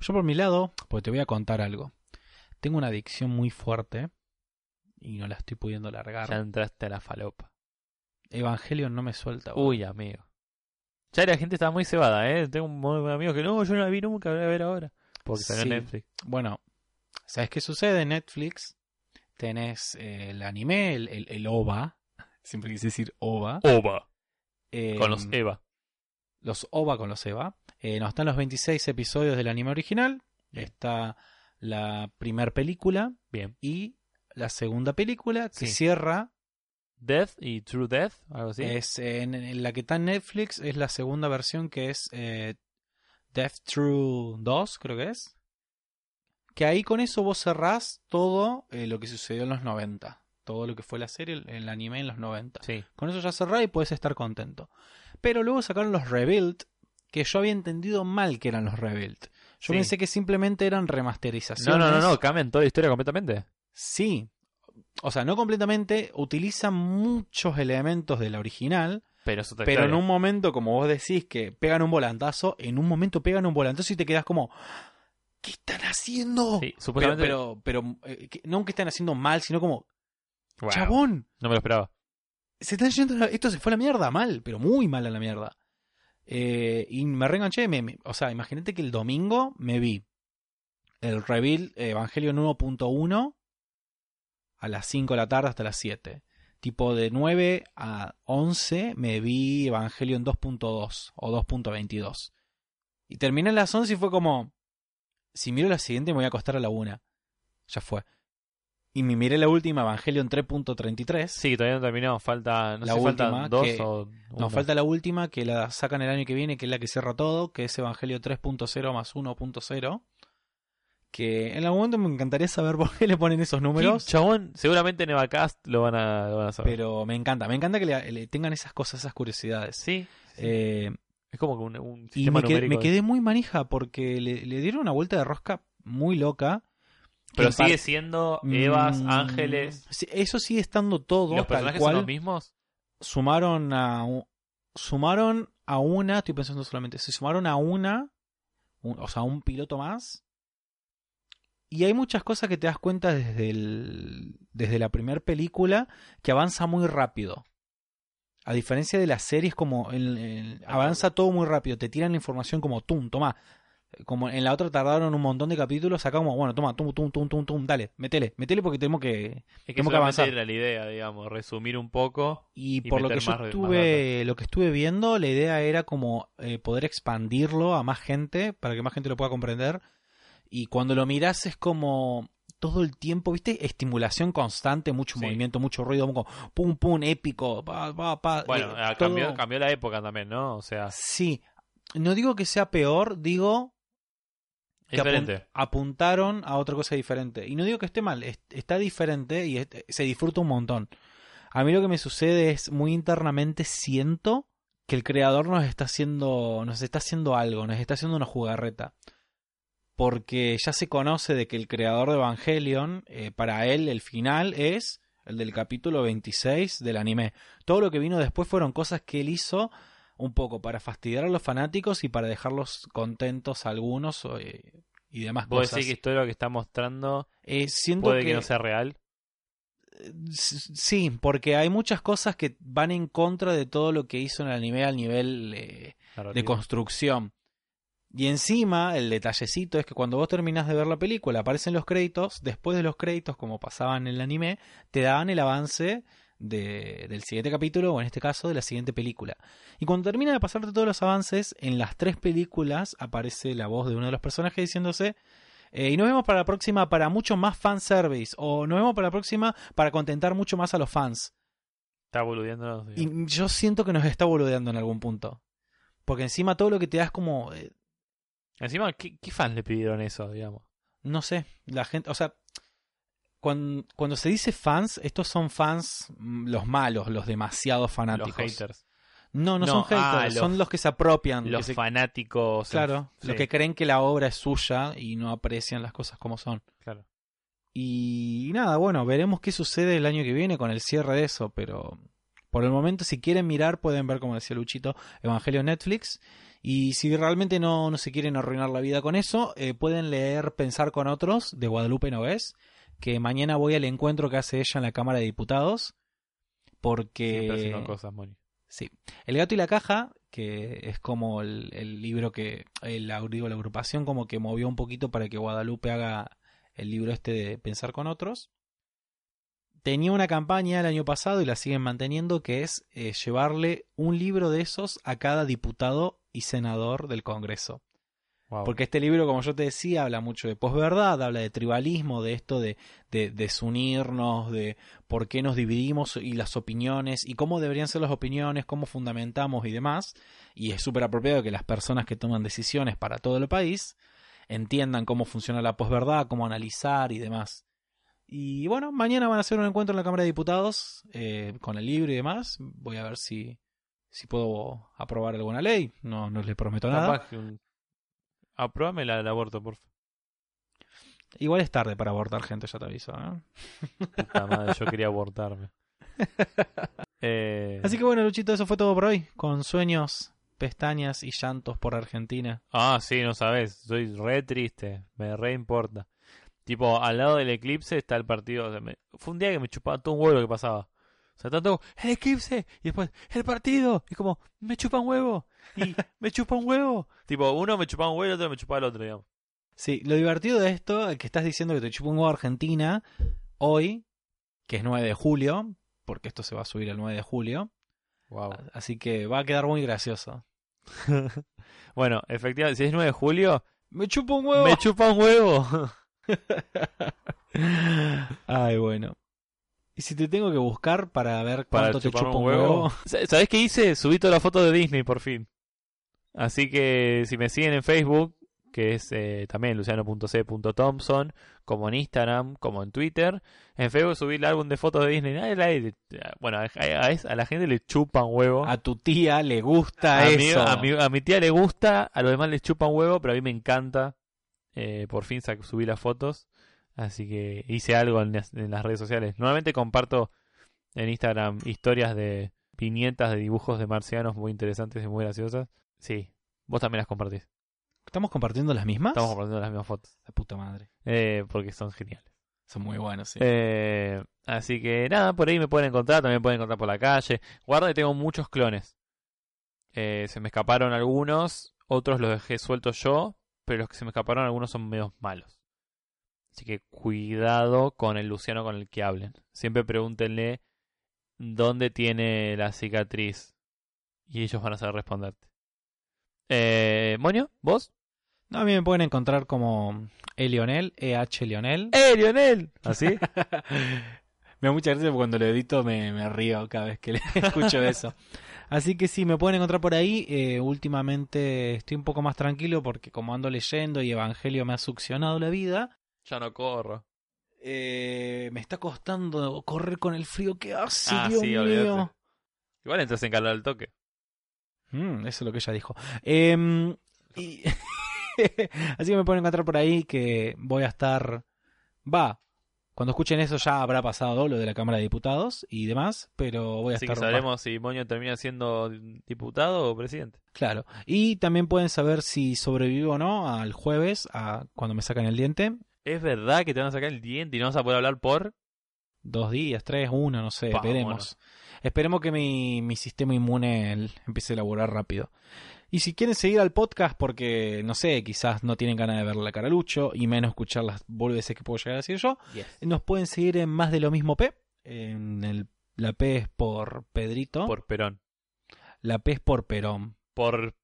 Yo por mi lado, pues te voy a contar algo. Tengo una adicción muy fuerte y no la estoy pudiendo largar. Ya entraste a la falopa. Evangelion no me suelta. Uy, amigo. Ya la gente está muy cebada, ¿eh? Tengo un montón de amigos que no, yo no la vi nunca, la voy a ver ahora. Porque salió en Sí. Netflix. Bueno, ¿sabes qué sucede en Netflix? Tenés eh, el anime, el, el, el OVA. Siempre quise decir OVA. Oba. eh, Con los Eva. los OVA con los EVA. Eh, no, están los 26 episodios del anime original. Está la primera película Bien. y la segunda película que Sí. cierra. Death y True Death, algo así. Es en, en la que está en Netflix es la segunda versión que es eh, Death True 2, creo que es. Que ahí con eso vos cerrás todo eh, lo que sucedió en los 90. Todo lo que fue la serie, el, el anime en los 90. Sí. Con eso ya cerrás y puedes estar contento. Pero luego sacaron los Rebuild, que yo había entendido mal que eran los Rebuild. Yo Sí. pensé que simplemente eran No, remasterizaciones. no, no, no, cambian toda la historia completamente. Sí. O sea, no completamente, utilizan muchos elementos de la original, Pero eso pero en un momento, como vos decís, que pegan un volantazo, en un momento pegan un volantazo y te quedas como, ¿qué están haciendo? Sí, pero, supuestamente. pero, pero, eh, que- no que están haciendo mal, sino como, Wow, chabón, No me lo esperaba. se están yendo, la- esto se fue a la mierda, mal, pero muy mal a la mierda. Eh, y me reenganché, me- me- o sea, imagínate que el domingo me vi el reveal Evangelion 1.1 a las 5 de la tarde hasta las 7. Tipo de 9 a 11 me vi Evangelion 2.2 o 2.22. Y terminé a las 11 y fue como, si miro la siguiente me voy a acostar a la 1. Ya fue. Y me miré la última Evangelion 3.33. Sí, todavía no terminó. Falta, no La sé, última, faltan dos que- o Nos uno. falta la última que la sacan el año que viene, que es la que cierra todo, que es Evangelio 3.0 más 1.0. Que en algún momento me encantaría saber por qué le ponen esos números. Sí, chabón, seguramente en Evacast lo van a, lo van a saber. Pero me encanta, me encanta que le, le tengan esas cosas, esas curiosidades. sí, Eh, es como que un, un y sistema me, qued- numérico. me quedé muy manija porque le, le dieron una vuelta de rosca muy loca. Pero sigue siendo Evas, Mm, Ángeles. sí, Eso sigue estando todo. ¿Los personajes cual. son los mismos? sumaron a sumaron a una, estoy pensando solamente, se sumaron a una, un- o sea, un piloto más. Y hay muchas cosas que te das cuenta desde el, desde la primera película que avanza muy rápido. A diferencia de las series, como en- avanza todo muy rápido, te tiran la información como tum, toma. Como en la otra tardaron un montón de capítulos, acá como, bueno, toma, tum, tum, tum, tum, tum, dale, metele, metele porque tenemos que, Es que Tenemos que avanzar. era la idea, digamos, resumir un poco. Y, y por lo que meter yo más- más estuve, lo que estuve viendo, la idea era como eh, poder expandirlo a más gente para que más gente lo pueda comprender. Y cuando lo miras es como todo el tiempo, ¿viste? Estimulación constante, mucho Sí. movimiento, mucho ruido, como pum pum épico, pa, pa, pa, Bueno, eh, ah, todo- cambió, cambió la época también, ¿no? O sea, Sí. No digo que sea peor, digo que apun- diferente. apuntaron a otra cosa diferente. Y no digo que esté mal, es- está diferente y es- se disfruta un montón. A mí lo que me sucede es muy internamente siento que el creador nos está haciendo, nos está haciendo algo, nos está haciendo una jugarreta. Porque ya se conoce de que el creador de Evangelion, eh, para él el final es el del capítulo 26 del anime. Todo lo que vino después fueron cosas que él hizo un poco para fastidiar a los fanáticos y para dejarlos contentos a algunos eh, y demás ¿Vos cosas. decís que esto lo que está mostrando Eh, siento puede que, que no sea real? Sí, porque hay muchas cosas que van en contra de todo lo que hizo en el anime al nivel eh, de construcción. Y encima, el detallecito es que cuando vos terminás de ver la película, aparecen los créditos, después de los créditos, como pasaban en el anime, te daban el avance de- del siguiente capítulo, o en este caso, de la siguiente película. Y cuando termina de pasarte todos los avances, en las tres películas aparece la voz de uno de los personajes diciéndose eh, y nos vemos para la próxima para mucho más fanservice. O nos vemos para la próxima para contentar mucho más a los fans. Está boludeando. Y yo siento que nos está boludeando en algún punto. Porque encima todo lo que te da es como. eh, Encima, ¿qué, ¿qué fans le pidieron eso, digamos? no sé, la gente. O sea, cuando, cuando se dice fans, estos son fans mm, los malos, los demasiado fanáticos. Los haters. No, no, No, son haters, ah, los- son los que se apropian. Los se- fanáticos. claro, sí, los que creen que la obra es suya y no aprecian las cosas como son. claro. Y nada, bueno, veremos qué sucede el año que viene con el cierre de eso, pero por el momento si quieren mirar pueden ver, como decía Luchito, Evangelio Netflix. Y si realmente no, no se quieren arruinar la vida con eso, eh, pueden leer Pensar con otros de Guadalupe Noves, que mañana voy al encuentro que hace ella en la Cámara de Diputados, porque... Cosas, Moni. Sí. El gato y la caja, que es como el, el libro que, el, digo, la agrupación como que movió un poquito para que Guadalupe haga el libro este de Pensar con otros. Tenía una campaña el año pasado y la siguen manteniendo que es eh, llevarle un libro de esos a cada diputado y senador del Congreso. Wow. Porque este libro, como yo te decía, habla mucho de posverdad, habla de tribalismo, de esto de, de desunirnos, de por qué nos dividimos y las opiniones, y cómo deberían ser las opiniones, cómo fundamentamos y demás. Y es súper apropiado que las personas que toman decisiones para todo el país entiendan cómo funciona la posverdad, cómo analizar y demás. Y bueno, mañana van a hacer un encuentro en la Cámara de Diputados eh, con el libro y demás. Voy a ver si, si puedo aprobar alguna ley. No, no les prometo nada. Un... Aprobame la del aborto, por favor. Igual es tarde para abortar gente, ya te aviso. ¿eh? Puta madre, yo quería abortarme. Eh, Así que bueno, Luchito, eso fue todo por hoy. Con sueños, pestañas y llantos por Argentina. Ah, sí, no sabes. Soy re triste. Me re importa. Tipo, al lado del eclipse está el partido. o sea, me- Fue un día que me chupaba todo un huevo lo que pasaba. O sea, tanto el eclipse y después el partido. Y como, me chupa un huevo. Y me chupa un huevo. Tipo, uno me chupaba un huevo y el otro me chupaba el otro, digamos. Sí, lo divertido de esto, el que estás diciendo que te chupa un huevo Argentina, hoy, que es 9 de julio, porque esto se va a subir el 9 de julio, Wow. así que va a quedar muy gracioso. bueno, efectivamente, si es 9 de julio, ¡Me chupa un huevo! me chupa un huevo. Ay, bueno. Y si te tengo que buscar para ver Para cuánto te chupa un huevo, ¿Sabés qué hice? Subí toda la foto de Disney por fin. Así que si me siguen en Facebook, que es eh, también luciano.c.thompson, como en Instagram, como en Twitter, en Facebook subí el álbum de fotos de Disney. Ay, Bueno, a, a- a la gente le chupa un huevo. a tu tía le gusta A mi, eso. a, mi, a mi tía le gusta, a los demás les chupa un huevo, pero a mí me encanta. Eh, por fin subí las fotos. Así que hice algo en las, en las redes sociales. Normalmente comparto en Instagram historias de viñetas de dibujos de marcianos muy interesantes y muy graciosas. Sí, vos también las compartís. ¿Estamos compartiendo las mismas? Estamos compartiendo las mismas fotos. La puta madre. Eh, porque son geniales. Son muy buenos, sí. Eh, así que nada, por ahí me pueden encontrar, también me pueden encontrar por la calle. Guarda que tengo muchos clones. Eh, se me escaparon algunos, otros los dejé sueltos yo, pero los que se me escaparon algunos son medio malos. Así que cuidado con el Luciano con el que hablen. Siempre pregúntenle dónde tiene la cicatriz y ellos van a saber responderte. Eh, Moño, ¿vos? No, a mí me pueden encontrar como Elionel, EH Lionel. ¡Eh, Lionel! ¿Así? me da mucha gracia porque cuando lo edito me, me río cada vez que le escucho eso. Así que sí, me pueden encontrar por ahí. Eh, últimamente estoy un poco más tranquilo porque como ando leyendo y Evangelio me ha succionado la vida, ya no corro. eh, me está costando correr con el frío que hace, Ah, Dios sí, mío. Igual entras en calor al toque. Mm, eso es lo que ella dijo. Em, y- Así que me pueden encontrar por ahí que voy a estar... Va, cuando escuchen eso ya habrá pasado lo de la Cámara de Diputados y demás, pero voy a Así que estar... sabremos si Moño termina siendo diputado o presidente. Claro. Y también pueden saber si sobrevivo o no al jueves, a cuando me sacan el diente. ¿Es verdad que te van a sacar el diente y no vas a poder hablar por...? Dos días, tres, uno, no sé, Pa, veremos. Esperemos que mi, mi sistema inmune empiece a elaborar rápido. Y si quieren seguir al podcast porque, no sé, quizás no tienen ganas de ver la cara a Lucho y menos escuchar las boludeces que puedo llegar a decir yo, nos pueden seguir en Más de lo mismo P. En el, la P es por Pedrito. Por Perón. La P es por Perón. Por...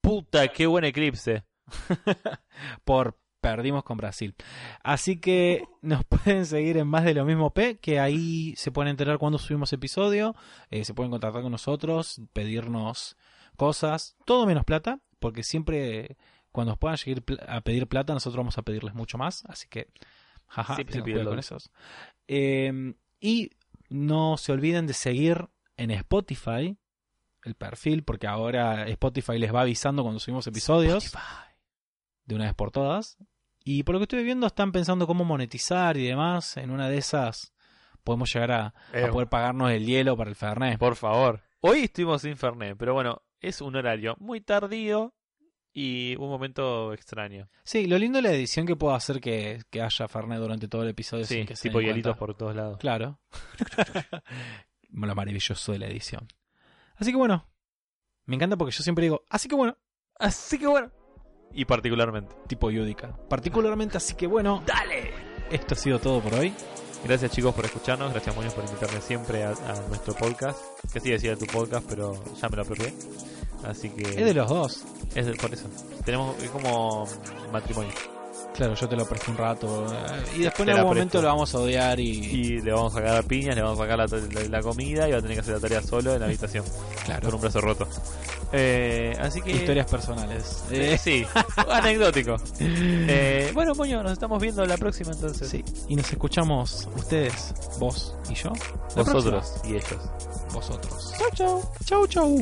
Puta, qué buen eclipse. por Perdimos con Brasil. Así que nos pueden seguir en Más de lo mismo P, que ahí se pueden enterar cuando subimos episodio, eh, se pueden contactar con nosotros, pedirnos cosas, todo menos plata, porque siempre cuando nos puedan llegar a pedir plata, nosotros vamos a pedirles mucho más, así que jaja, pide el con esos. Eh, y no se olviden de seguir en Spotify el perfil, porque ahora Spotify les va avisando cuando subimos episodios de una vez por todas. Y por lo que estoy viendo, están pensando cómo monetizar y demás. En una de esas podemos llegar a, a Eh, poder pagarnos el hielo para el Fernet. Por favor. Hoy estuvimos sin Fernet, pero bueno, es un horario muy tardío y un momento extraño. Sí, lo lindo de la edición que puedo hacer que, que haya Fernet durante todo el episodio. Sí, sin que tipo hielitos por todos lados. Claro. lo maravilloso de la edición. Así que bueno, me encanta porque yo siempre digo, así que bueno, Así que bueno. Y particularmente. tipo Yudica. Particularmente, así que bueno, ¡Dale! esto ha sido todo por hoy. Gracias chicos por escucharnos, gracias Moños por invitarme siempre a, a nuestro podcast. Que sí decía tu podcast, pero ya me lo perdí. Así que... Es de los dos. es de- por eso. Tenemos es como matrimonio. Claro, yo te lo presté un rato. eh, Y después en algún momento presto. lo vamos a odiar y. Y le vamos a sacar piñas, le vamos a sacar la, la- la comida y va a tener que hacer la tarea solo en la habitación. claro. Con un brazo roto. Eh, así que... Historias personales. Eh, sí, anecdótico. Eh, bueno, Moño, nos estamos viendo la próxima entonces. sí. Y nos escuchamos ustedes, vos y yo. Vosotros y ellos. Vosotros. Chau, chau. Chau, chau.